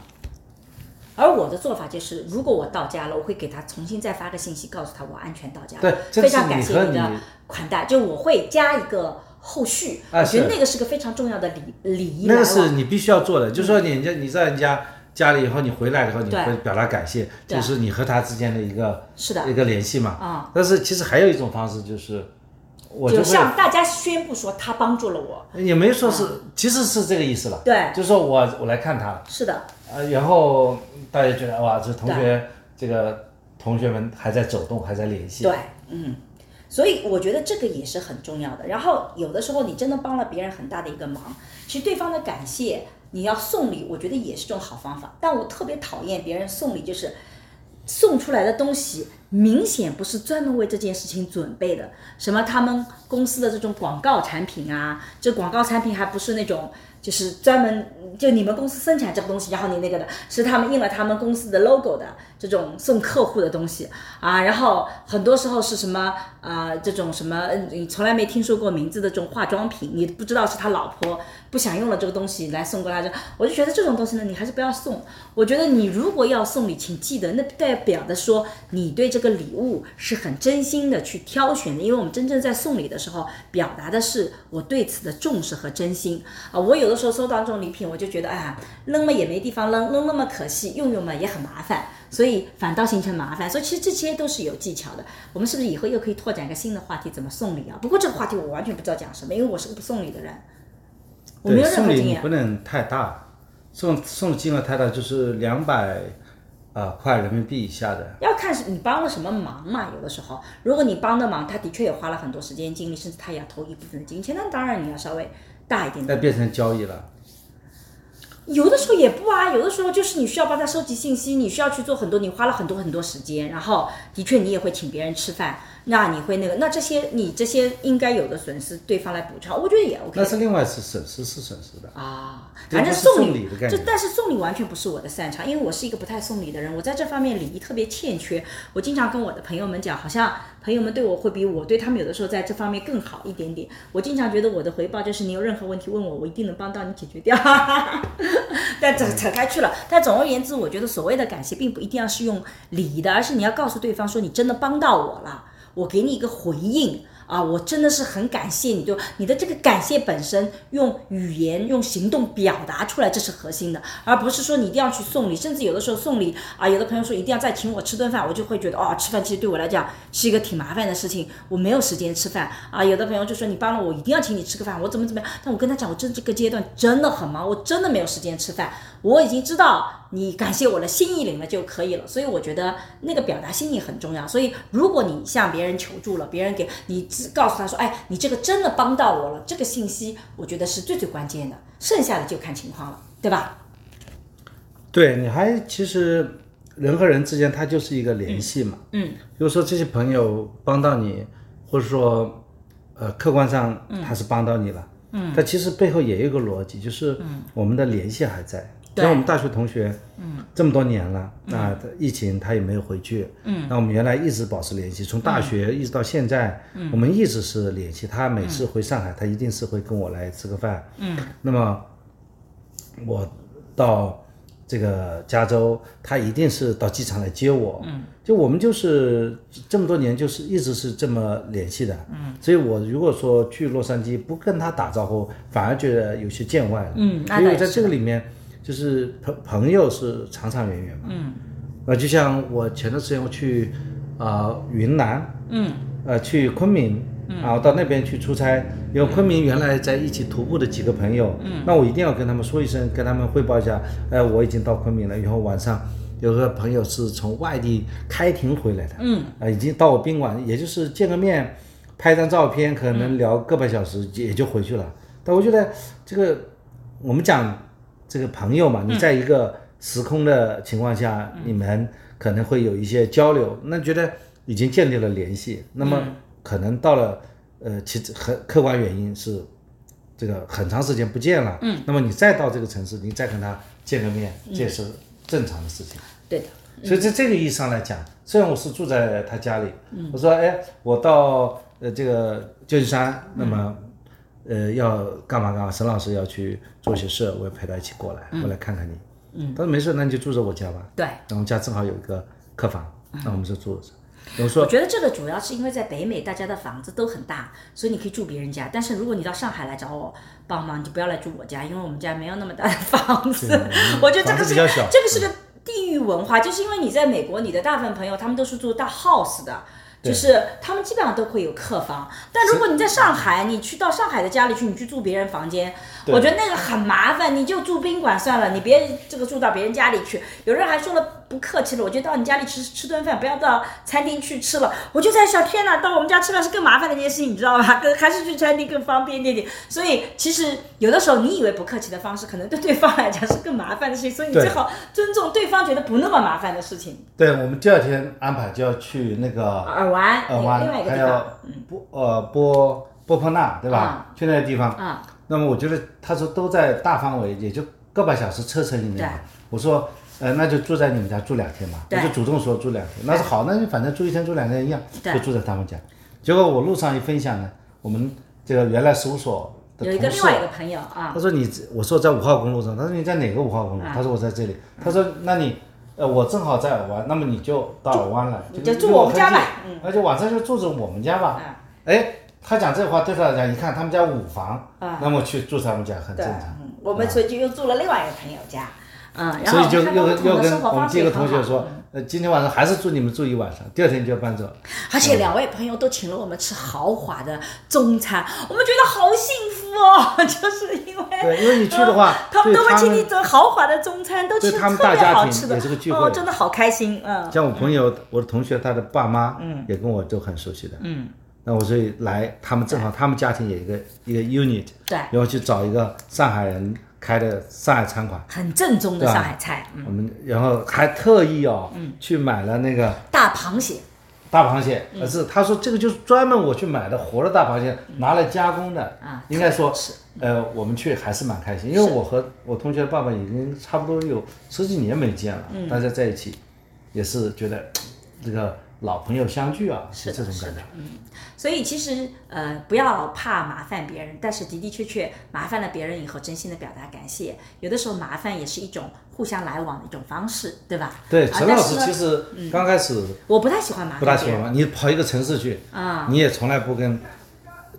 而我的做法就是，如果我到家了，我会给他重新再发个信息，告诉他我安全到家了。对这非常是你和感谢你的款待，就我会加一个后续。啊我觉得那个是个非常重要的礼礼仪那。个是你必须要做的，就是说你人家你在人家家里以后，你回来以后，你会表达感谢，就是你和他之间的一个是的一个联系嘛。啊。但是其实还有一种方式，就是我就会向大家宣布说他帮助了我。也没说是，其实是这个意思了。对就是说我我来看他，是的，呃，然后大家觉得哇，这同学这个同学们还在走动，还在联系。对，嗯，所以我觉得这个也是很重要的。然后有的时候你真的帮了别人很大的一个忙，其实对方的感谢你要送礼，我觉得也是种好方法。但我特别讨厌别人送礼，就是送出来的东西明显不是专门为这件事情准备的，什么他们公司的这种广告产品啊，这广告产品还不是那种。就是专门就你们公司生产这个东西，然后你那个的是他们印了他们公司的 logo 的这种送客户的东西啊，然后很多时候是什么啊、这种什么你从来没听说过名字的这种化妆品，你不知道是他老婆不想用了这个东西来送过来的，我就觉得这种东西呢，你还是不要送。我觉得你如果要送礼，请记得那代表的说你对这个礼物是很真心的去挑选的，因为我们真正在送礼的时候，表达的是我对此的重视和真心啊。我有的时候收到这种礼品，我就觉得哎呀，扔了也没地方扔，扔那么可惜，用用嘛也很麻烦，所以反倒形成麻烦。所以其实这些都是有技巧的。我们是不是以后又可以拓展一个新的话题，怎么送礼啊？不过这个话题我完全不知道讲什么，因为我是个不送礼的人，我没对，有任送礼何经验你不。能太大，送送的金额太大就是两百啊块人民币以下的。要看是你帮了什么忙嘛，有的时候，如果你帮的忙，他的确也花了很多时间精力，甚至他也要投一部分的金钱，那当然你要稍微大一点的。那变成交易了，有的时候也不啊，有的时候就是你需要帮他收集信息，你需要去做很多，你花了很多很多时间，然后的确你也会请别人吃饭，那你会那个，那这些你这些应该有的损失，对方来补偿，我觉得也 OK 那是另外是损失是损失的。啊。反正送礼礼的概念这但是送礼完全不是我的擅长，因为我是一个不太送礼的人，我在这方面礼仪特别欠缺。我经常跟我的朋友们讲，好像朋友们对我会比我对他们有的时候在这方面更好一点点。我经常觉得我的回报就是你有任何问题问我，我一定能帮到你解决掉。<laughs> 但扯扯开去了。但总而言之，我觉得所谓的感谢并不一定要是用礼仪的，而是你要告诉对方说你真的帮到我了，我给你一个回应。啊，我真的是很感谢你，就你的这个感谢本身，用语言、用行动表达出来，这是核心的，而不是说你一定要去送礼，甚至有的时候送礼啊，有的朋友说一定要再请我吃顿饭，我就会觉得哦，吃饭其实对我来讲是一个挺麻烦的事情，我没有时间吃饭啊。有的朋友就说你帮了我，一定要请你吃个饭，我怎么怎么样？但我跟他讲，我这这个阶段真的很忙，我真的没有时间吃饭，我已经知道你感谢我的，心意领了就可以了。所以我觉得那个表达心意很重要。所以如果你向别人求助了，别人给你只告诉他说，哎，你这个真的帮到我了，这个信息我觉得是最最关键的，剩下的就看情况了，对吧？对，你还其实人和人之间，它就是一个联系嘛。嗯，比如说这些朋友帮到你，或者说呃客观上他是帮到你了，嗯，但其实背后也有一个逻辑，就是我们的联系还在。对。像我们大学同学，嗯，这么多年了，那疫情他也没有回去，嗯，那我们原来一直保持联系，从大学一直到现在，嗯，我们一直是联系。他每次回上海，他一定是会跟我来吃个饭，嗯，那么我到这个加州，他一定是到机场来接我。嗯，就我们就是这么多年，就是一直是这么联系的。嗯，所以我如果说去洛杉矶不跟他打招呼，反而觉得有些见外了。嗯那因为在这个里面，就是朋朋友是长长远远嘛。嗯。呃，就像我前段时间我去啊、云南，嗯，呃，去昆明，然后到那边去出差，因为昆明原来在一起徒步的几个朋友，嗯，那我一定要跟他们说一声，跟他们汇报一下，呃，我已经到昆明了，以后晚上。有个朋友是从外地开庭回来的，嗯，啊，已经到我宾馆，也就是见个面，拍张照片，可能聊个把小时也就回去了。但我觉得这个我们讲这个朋友嘛，你在一个时空的情况下，你们可能会有一些交流，那觉得已经建立了联系。那么可能到了呃，其实很客观原因是这个很长时间不见了，嗯，那么你再到这个城市，你再跟他见个面，这也是正常的事情。对的，所以在这个意义上来讲，虽然我是住在他家里，我说哎，我到呃这个旧金山，那么呃要干嘛干嘛，沈老师要去做些事，我要陪他一起过来，过来看看你。嗯，他说没事，那你就住着我家吧。对，那我们家正好有一个客房，那我们就住着。我说我觉得这个主要是因为在北美，大家的房子都很大，所以你可以住别人家。但是如果你到上海来找我帮忙，你就不要来住我家，因为我们家没有那么大的房子。<laughs> 我觉得这个是房子比较小这个是个地域文化，就是因为你在美国，你的大部分朋友他们都是住大 house 的。就是他们基本上都会有客房，但如果你在上海，你去到上海的家里去，你去住别人房间，我觉得那个很麻烦，你就住宾馆算了，你别这个住到别人家里去。有人还说了不客气了，我就到你家里吃吃顿饭，不要到餐厅去吃了。我就在想，天哪，到我们家吃饭是更麻烦的一件事情，你知道吧？跟 <laughs> 还是去餐厅更方便一点点。所以其实有的时候你以为不客气的方式，可能对对方来讲是更麻烦的事情，所以你最好尊重对方觉得不那么麻烦的事情。对，我们第二天安排就要去那个耳湾，耳湾另外一，个还地方有。波呃波波波纳，对吧？去那个地方。啊那么我觉得他说都在大范围，也就个把小时车程以内嘛。我说，呃，那就住在你们家住两天吧。我就主动说住两天，那是好，那就反正住一天住两天一样，就住在他们家。结果我路上一分享呢，我们这个原来事务所的有一个另外一个朋友啊他，说你，我说在五号公路上，他说你在哪个五号公路？他说我在这里。他说那你，呃，我正好在耳湾，那么你就到耳湾了，你就住我们家吧嗯，那就晚上就住着我们家吧。哎，他讲这话对他来讲，你看他们家五房，那么去住他们家很正常。，嗯，我们所以就又住了另外一个朋友家，嗯，然所以就后又跟又不同的生跟我们这活方式也很好。个同学说，呃，今天晚上还是住你们住一晚上，第二天就要搬走。而且两位朋友都请了我们吃豪华的中餐，我们觉得好幸福哦，<laughs> 就是因为对因为你去的话呃他们都会请你走豪华的中餐，都吃他们特别大家庭好吃的，也是个聚会。哦，真的好开心，嗯，像我朋友，我的同学，他的爸妈，嗯。也跟我都很熟悉的，嗯，那我所以来，他们正好，他们家庭有一个一个 unit，对。然后去找一个上海人开的上海餐馆，很正宗的上海菜，嗯，我们然后还特意哦，去买了那个大螃蟹，大螃蟹，而是他说这个就是专门我去买的活的大螃蟹，拿来加工的，啊应该说是，呃，我们去还是蛮开心，因为我和我同学的爸爸已经差不多有十几年没见了，嗯。大家在一起，也是觉得这个老朋友相聚啊，是这种感觉。嗯。所以其实呃不要怕麻烦别人，但是的的确确麻烦了别人以后，真心的表达感谢，有的时候麻烦也是一种互相来往的一种方式，对吧？对，啊陈老师其实刚开始我不太喜欢麻烦不太，喜欢嘛，你跑一个城市去，啊。你也从来不跟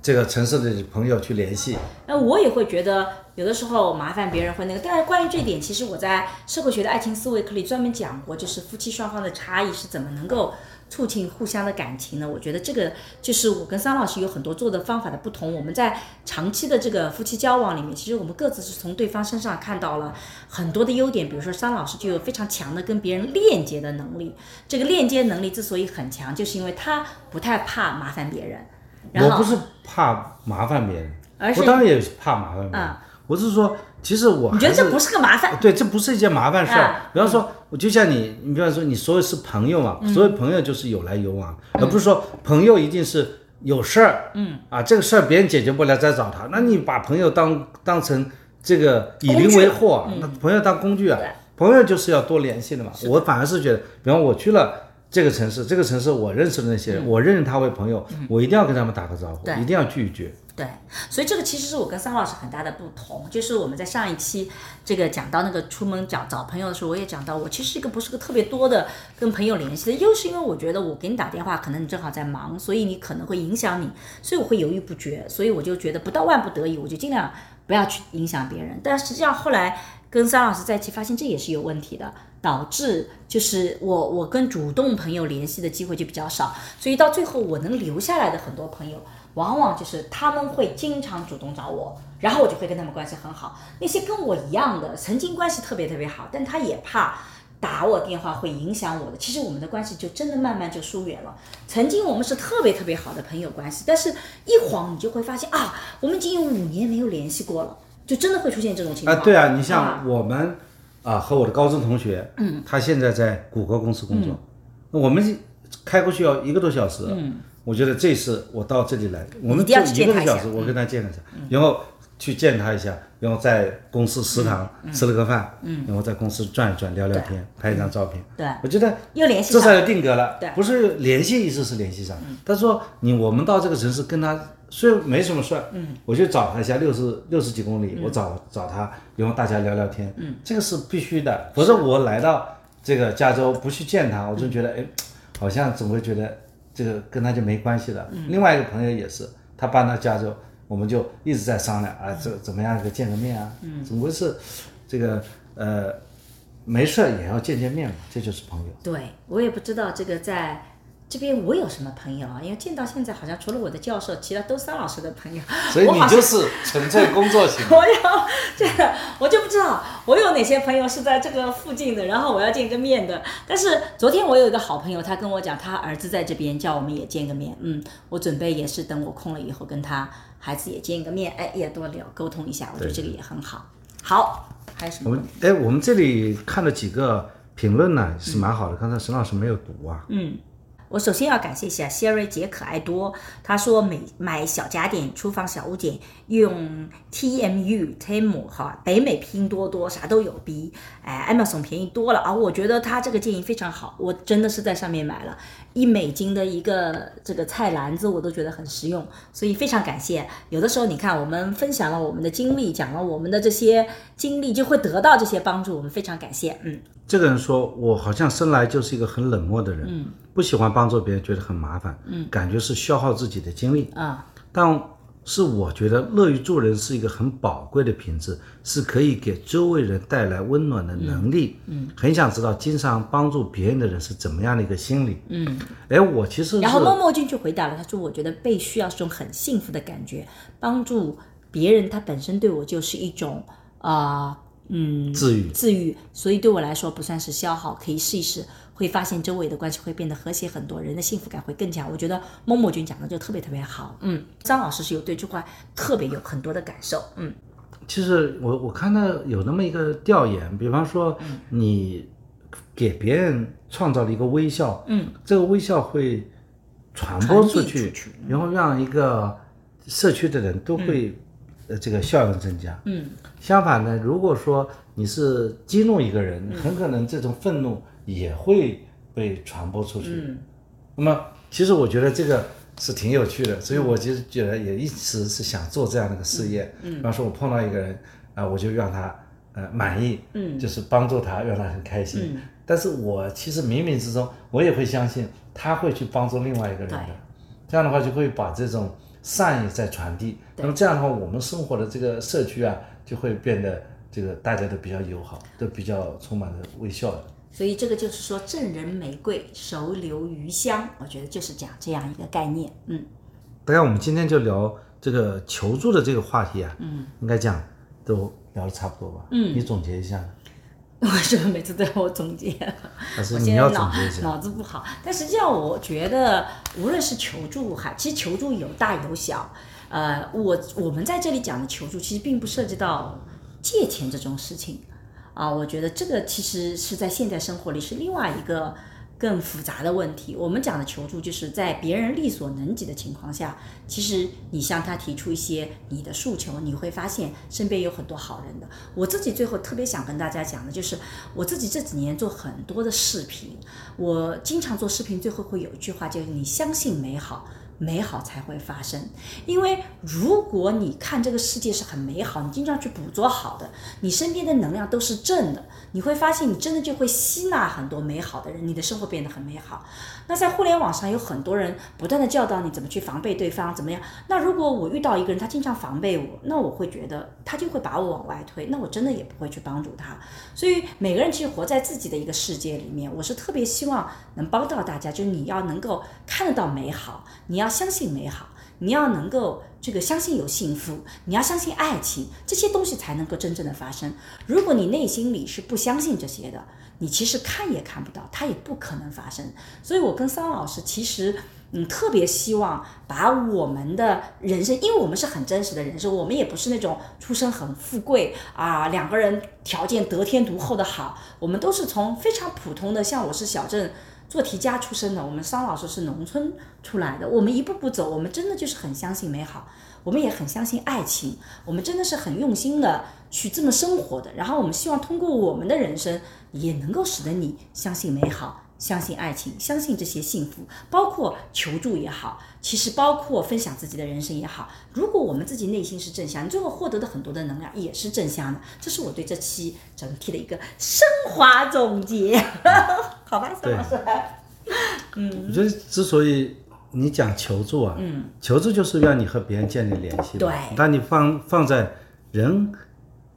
这个城市的朋友去联系，那我也会觉得有的时候麻烦别人会那个，但是关于这一点，其实我在社会学的爱情思维课里专门讲过，就是夫妻双方的差异是怎么能够促进互相的感情呢？我觉得这个就是我跟桑老师有很多做的方法的不同。我们在长期的这个夫妻交往里面，其实我们各自是从对方身上看到了很多的优点，比如说桑老师就有非常强的跟别人链接的能力。这个链接能力之所以很强，就是因为他不太怕麻烦别人。然后我不是怕麻烦别人，而是我当然也怕麻烦别人，嗯我是说，其实我你觉得这不是个麻烦？对，这不是一件麻烦事儿。啊比方说，我就像你，你比方说，你所有是朋友嘛，所有朋友就是有来有往，而不是说朋友一定是有事儿，嗯。啊，这个事儿别人解决不了再找他，那你把朋友当当成这个以邻为壑，那朋友当工具啊，朋友就是要多联系的嘛。我反而是觉得，比方我去了。这个城市，这个城市我认识的那些人，我认识他为朋友，我一定要跟他们打个招呼，一定要聚一聚。对，所以这个其实是我跟桑老师很大的不同，就是我们在上一期这个讲到那个出门找找朋友的时候，我也讲到，我其实一个不是个特别多的跟朋友联系的，又是因为我觉得我给你打电话，可能你正好在忙，所以你可能会影响你，所以我会犹豫不决，所以我就觉得不到万不得已，我就尽量不要去影响别人。但实际上后来跟桑老师在一起，发现这也是有问题的，导致就是我我跟主动朋友联系的机会就比较少，所以到最后我能留下来的很多朋友，往往就是他们会经常主动找我，然后我就会跟他们关系很好。那些跟我一样的，曾经关系特别特别好，但他也怕。打我电话会影响我的，其实我们的关系就真的慢慢就疏远了。曾经我们是特别特别好的朋友关系，但是一晃你就会发现啊，我们已经有五年没有联系过了，就真的会出现这种情况。啊，对啊，你像我们啊和我的高中同学，嗯，他现在在谷歌公司工作，我们开过去要一个多小时，嗯，我觉得这次我到这里来，我们就一个多小时，我跟他见了一下，然后。去见他一下，然后在公司食堂吃了个饭，然后在公司转一转，聊聊天，拍一张照片。对，我觉得又联系这才定格了。对，不是联系一次是联系上。他说你我们到这个城市跟他虽然没什么事儿，嗯，我就找他一下，六十六十几公里，我找找他，然后大家聊聊天。嗯，这个是必须的。否则我来到这个加州不去见他，我就觉得哎，好像总会觉得这个跟他就没关系了。另外一个朋友也是，他搬到加州。我们就一直在商量啊，这怎么样个见个面啊？嗯，总归是这个呃，没事也要见见面嘛，这就是朋友。对我也不知道这个在。这边我有什么朋友啊？因为见到现在好像除了我的教授，其他都是桑老师的朋友。<laughs> 所以你就是纯粹工作型。<laughs> 我要这个，我就不知道我有哪些朋友是在这个附近的，然后我要见个面的。但是昨天我有一个好朋友，他跟我讲，他儿子在这边，叫我们也见个面。嗯，我准备也是等我空了以后，跟他孩子也见个面，哎，也多聊沟通一下。我觉得这个也很好。好，还有什么？我们哎，我们这里看了几个评论呢，是蛮好的。刚才沈老师没有读啊。嗯。我首先要感谢一下 Sherry 姐可爱多，她说每买小家电、厨房小物件用 TMU Temu 哈，北美拼多多啥都有，比哎 Amazon 便宜多了啊！我觉得她这个建议非常好，我真的是在上面买了一美金的一个这个菜篮子，我都觉得很实用，所以非常感谢。有的时候你看我们分享了我们的经历，讲了我们的这些经历，就会得到这些帮助，我们非常感谢。嗯，这个人说我好像生来就是一个很冷漠的人。嗯。不喜欢帮助别人，觉得很麻烦，嗯，感觉是消耗自己的精力啊。但是我觉得乐于助人是一个很宝贵的品质，是可以给周围人带来温暖的能力。嗯，很想知道经常帮助别人的人是怎么样的一个心理。嗯，哎，我其实然后默默君就回答了，他说：“我觉得被需要是种很幸福的感觉，帮助别人，他本身对我就是一种啊，嗯，治愈，治愈。所以对我来说不算是消耗，可以试一试。”会发现周围的关系会变得和谐很多，人的幸福感会更强。我觉得默默君讲的就特别特别好。嗯，张老师是有对这块特别有很多的感受。嗯，其实我我看到有那么一个调研，比方说你给别人创造了一个微笑，嗯，这个微笑会传播出去，然后让一个社区的人都会呃这个效应增加。嗯，相反呢，如果说你是激怒一个人，很可能这种愤怒。也会被传播出去。嗯，那么其实我觉得这个是挺有趣的，所以我其实觉得也一直是想做这样的一个事业。嗯，比方说我碰到一个人啊，我就让他呃满意，嗯，就是帮助他，让他很开心。嗯，但是我其实冥冥之中我也会相信他会去帮助另外一个人的，这样的话就会把这种善意在传递。那么这样的话，我们生活的这个社区啊，就会变得这个大家都比较友好，都比较充满着微笑的。所以这个就是说，赠人玫瑰，手留余香。我觉得就是讲这样一个概念。嗯，大概我们今天就聊这个求助的这个话题啊。嗯，应该讲都聊的差不多吧。嗯，你总结一下。为什么每次都要我总结？我现在脑脑子不好。但实际上，我觉得无论是求助哈，其实求助有大有小。呃，我我们在这里讲的求助，其实并不涉及到借钱这种事情。啊，我觉得这个其实是在现代生活里是另外一个更复杂的问题。我们讲的求助，就是在别人力所能及的情况下，其实你向他提出一些你的诉求，你会发现身边有很多好人的。我自己最后特别想跟大家讲的就是，我自己这几年做很多的视频，我经常做视频，最后会有一句话，就是你相信美好。美好才会发生。因为如果你看这个世界是很美好，你经常去捕捉好的，你身边的能量都是正的，你会发现你真的就会吸纳很多美好的人，你的生活变得很美好。那在互联网上有很多人不断的教导你怎么去防备对方，怎么样？那如果我遇到一个人，他经常防备我，那我会觉得他就会把我往外推，那我真的也不会去帮助他。所以每个人其实活在自己的一个世界里面，我是特别希望能帮到大家，就是你要能够看得到美好，你要相信美好，你要能够这个相信有幸福，你要相信爱情，这些东西才能够真正的发生。如果你内心里是不相信这些的，你其实看也看不到，它也不可能发生。所以我跟桑老师其实。嗯，特别希望把我们的人生，因为我们是很真实的人生，我们也不是那种出身很富贵啊，两个人条件得天独厚的好，我们都是从非常普通的，像我是小镇做题家出身的，我们桑老师是农村出来的，我们一步步走，我们真的就是很相信美好，我们也很相信爱情，我们真的是很用心的去这么生活的，然后我们希望通过我们的人生，也能够使得你相信美好。相信爱情，相信这些幸福，包括求助也好，其实包括分享自己的人生也好。如果我们自己内心是正向，你最后获得的很多的能量也是正向的。这是我对这期整体的一个升华总结，<laughs> 好吧，孙老师。嗯，我觉得之所以你讲求助啊，嗯，求助就是让你和别人建立联系。对，当你放放在人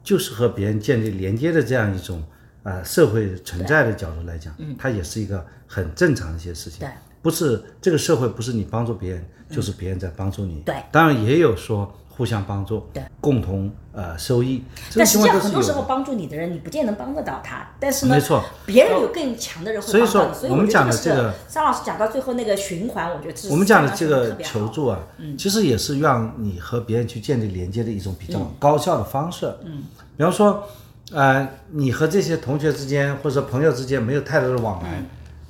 就是和别人建立连接的这样一种。呃，社会存在的角度来讲，它也是一个很正常的一些事情。对，不是这个社会不是你帮助别人，就是别人在帮助你。对，当然也有说互相帮助，对，共同呃收益。但实际上很多时候帮助你的人，你不见能帮得到他。但是呢，没错，别人有更强的人会帮到你。所以说我们讲的这个，张老师讲到最后那个循环，我觉得我们讲的这个求助啊，其实也是让你和别人去建立连接的一种比较高效的方式。嗯，比方说。呃，你和这些同学之间或者朋友之间没有太多的往来，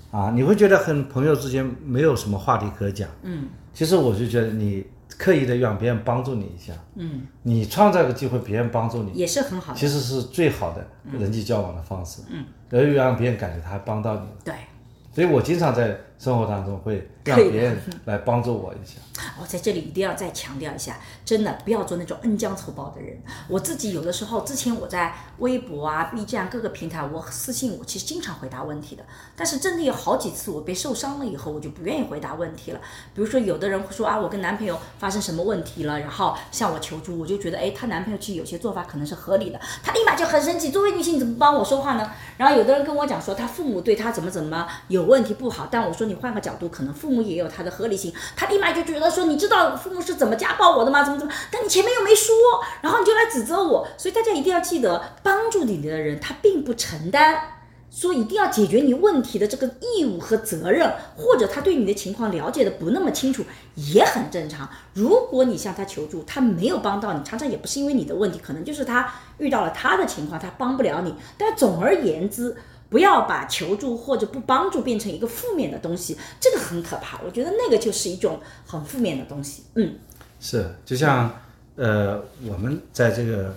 啊，你会觉得和朋友之间没有什么话题可讲。嗯，其实我就觉得你刻意的让别人帮助你一下，嗯，你创造个机会，别人帮助你也是很好的，其实是最好的人际交往的方式。嗯，而让别人感觉他帮到你。对。所以我经常在生活当中会让别人来帮助我一下。我在这里一定要再强调一下，真的不要做那种恩将仇报的人。我自己有的时候，之前我在微博啊、B 站各个平台，我私信我其实经常回答问题的。但是真的有好几次我被受伤了以后，我就不愿意回答问题了。比如说有的人会说啊，我跟男朋友发生什么问题了，然后向我求助，我就觉得哎，她男朋友其实有些做法可能是合理的，她立马就很生气。作为女性，你怎么帮我说话呢？然后有的人跟我讲说，他父母对他怎么怎么有问题不好，但我说你换个角度，可能父母也有他的合理性。他立马就觉得说，你知道父母是怎么家暴我的吗？怎么怎么？但你前面又没说，然后你就来指责我。所以大家一定要记得，帮助你的人他并不承担。说一定要解决你问题的这个义务和责任，或者他对你的情况了解的不那么清楚，也很正常。如果你向他求助，他没有帮到你，常常也不是因为你的问题，可能就是他遇到了他的情况，他帮不了你。但总而言之，不要把求助或者不帮助变成一个负面的东西，这个很可怕。我觉得那个就是一种很负面的东西。嗯，是，就像呃，我们在这个。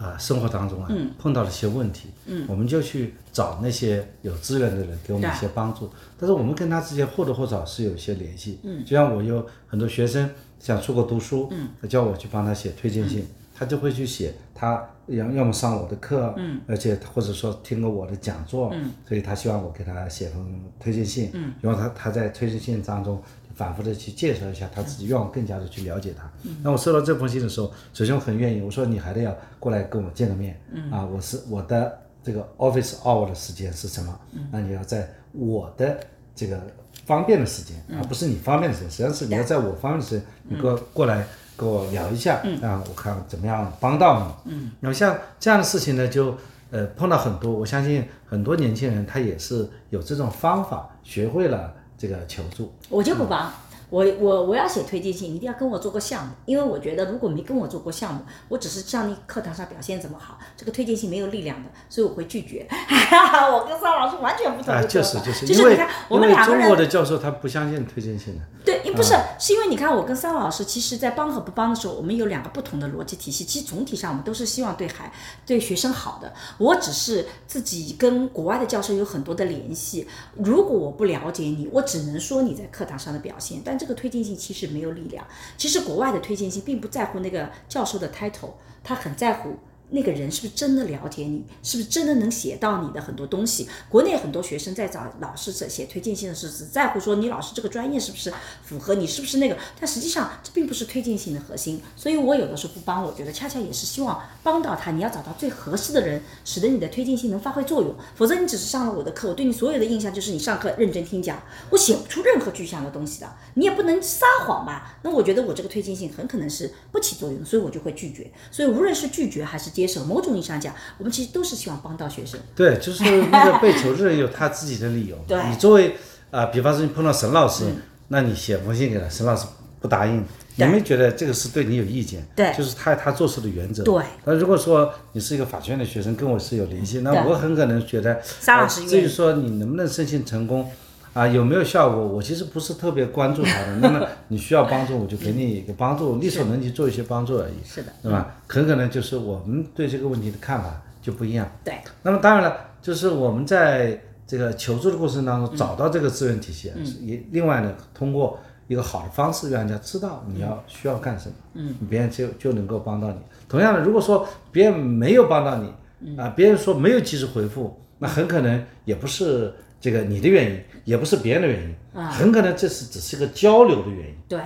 啊，生活当中啊，碰到了一些问题，嗯我们就去找那些有资源的人给我们一些帮助。但是我们跟他之间或多或少是有一些联系。嗯就像我有很多学生想出国读书，嗯他叫我去帮他写推荐信，他就会去写，他要要么上我的课，嗯而且或者说听过我的讲座，嗯所以他希望我给他写封推荐信，嗯然后他他在推荐信当中。反复的去介绍一下他自己，让我更加的去了解他。那我收到这封信的时候，首先我很愿意，我说你还得要过来跟我见个面。嗯啊，我是我的这个 office hour 的时间是什么？嗯那你要在我的这个方便的时间，而不是你方便的时间。实际上是你要在我方便的时间，你过过来跟我聊一下，啊，我看怎么样帮到你。嗯，然后像这样的事情呢，就呃碰到很多，我相信很多年轻人他也是有这种方法，学会了。这个求助，我就不帮。我我我要写推荐信，一定要跟我做过项目，因为我觉得如果没跟我做过项目，我只是向你课堂上表现怎么好，这个推荐信没有力量的，所以我会拒绝。<laughs> 我跟邵老师完全不同。啊，就是就是，就是你看我们两个人。中国的教授他不相信推荐信的。对，不是，是因为你看我跟桑老师，其实在帮和不帮的时候，我们有两个不同的逻辑体系。其实总体上我们都是希望对孩对学生好的。我只是自己跟国外的教授有很多的联系，如果我不了解你，我只能说你在课堂上的表现，但。这个推荐信其实没有力量。其实国外的推荐信并不在乎那个教授的 title，他很在乎。那个人是不是真的了解你？是不是真的能写到你的很多东西？国内很多学生在找老师写写推荐信的时候，只在乎说你老师这个专业是不是符合你，是不是那个？但实际上这并不是推荐信的核心。所以我有的时候不帮，我觉得恰恰也是希望帮到他。你要找到最合适的人，使得你的推荐信能发挥作用。否则你只是上了我的课，我对你所有的印象就是你上课认真听讲，我写不出任何具象的东西的。你也不能撒谎吧？那我觉得我这个推荐信很可能是不起作用，所以我就会拒绝。所以无论是拒绝还是接受，某种意义上讲，我们其实都是希望帮到学生。对，就是那个被求助人有他自己的理由。<laughs> 对你作为啊、比方说你碰到沈老师，那你写封信给他，沈老师不答应，你没觉得这个是对你有意见？对就是他他做事的原则。对。那如果说你是一个法学院的学生，跟我是有联系，那我很可能觉得，至于说你能不能申请成功。啊，有没有效果？我其实不是特别关注他的。那么你需要帮助，我就给你一个帮助，力所能及做一些帮助而已。是的，对吧？很可能就是我们对这个问题的看法就不一样。对，那么当然了，就是我们在这个求助的过程当中找到这个资源体系，嗯也另外呢，通过一个好的方式让人家知道你要需要干什么，嗯，别人就就能够帮到你。同样的，如果说别人没有帮到你，嗯啊，别人说没有及时回复，那很可能也不是这个你的原因，也不是别人的原因，很可能这是只是个交流的原因。对，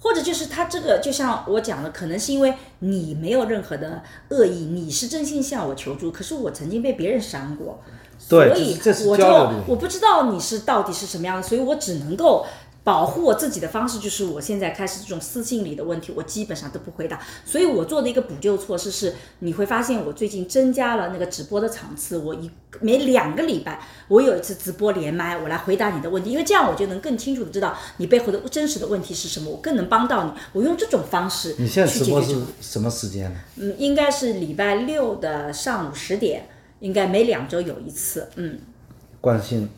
或者就是他这个，就像我讲的，可能是因为你没有任何的恶意，你是真心向我求助，可是我曾经被别人伤过，对所以我就我不知道你是到底是什么样的，所以我只能够。保护我自己的方式就是，我现在开始这种私信里的问题，我基本上都不回答。所以我做的一个补救措施是，你会发现我最近增加了那个直播的场次，我一每两个礼拜我有一次直播连麦，我来回答你的问题，因为这样我就能更清楚的知道你背后的真实的问题是什么，我更能帮到你。我用这种方式你现在直播是去解决什么时间呢？嗯，应该是礼拜六的上午十点，应该每两周有一次。嗯，关心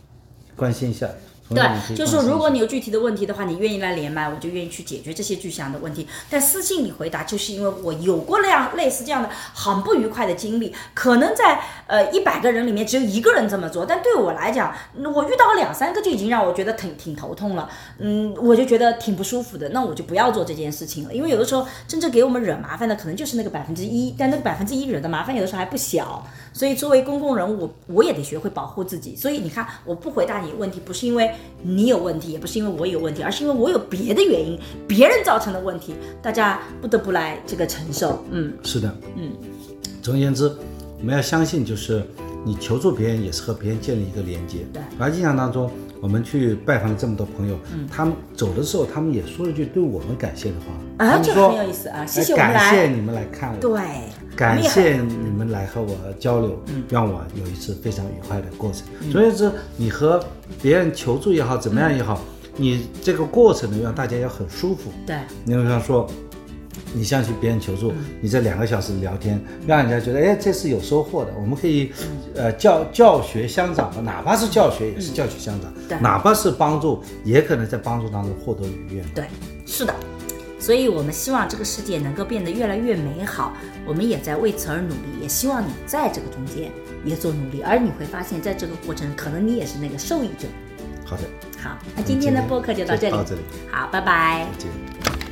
关心一下。对，就是说，如果你有具体的问题的话，你愿意来连麦，我就愿意去解决这些具象的问题。但私信你回答，就是因为我有过那样类似这样的很不愉快的经历，可能在呃一百个人里面只有一个人这么做，但对我来讲，我遇到了两三个就已经让我觉得挺挺头痛了，嗯，我就觉得挺不舒服的，那我就不要做这件事情了，因为有的时候真正给我们惹麻烦的可能就是那个百分之一，但那个百分之一惹的麻烦有的时候还不小，所以作为公共人物，我我也得学会保护自己。所以你看，我不回答你的问题，不是因为你有问题，也不是因为我有问题，而是因为我有别的原因，别人造成的问题，大家不得不来这个承受。嗯，是的，嗯。总而言之，我们要相信，就是你求助别人，也是和别人建立一个连接。对而印象当中，我们去拜访了这么多朋友，嗯他们走的时候，他们也说了句对我们感谢的话。啊这很有意思啊谢哎谢我们来感谢你们来看我。对，感谢你们来和我交流，让我有一次非常愉快的过程。总而言之，你和别人求助也好，怎么样也好，你这个过程呢，让大家要很舒服。对你比方说，你向去别人求助，你这两个小时聊天，让人家觉得，哎，这是有收获的。我们可以，呃，教教学相长的，哪怕是教学，也是教学相长；对哪怕是帮助，也可能在帮助当中获得愉悦。对，是的。所以，我们希望这个世界能够变得越来越美好，我们也在为此而努力，也希望你在这个中间也做努力，而你会发现在这个过程，可能你也是那个受益者。好的，好，那今天的播客就到这里，到这里好，拜拜。再见。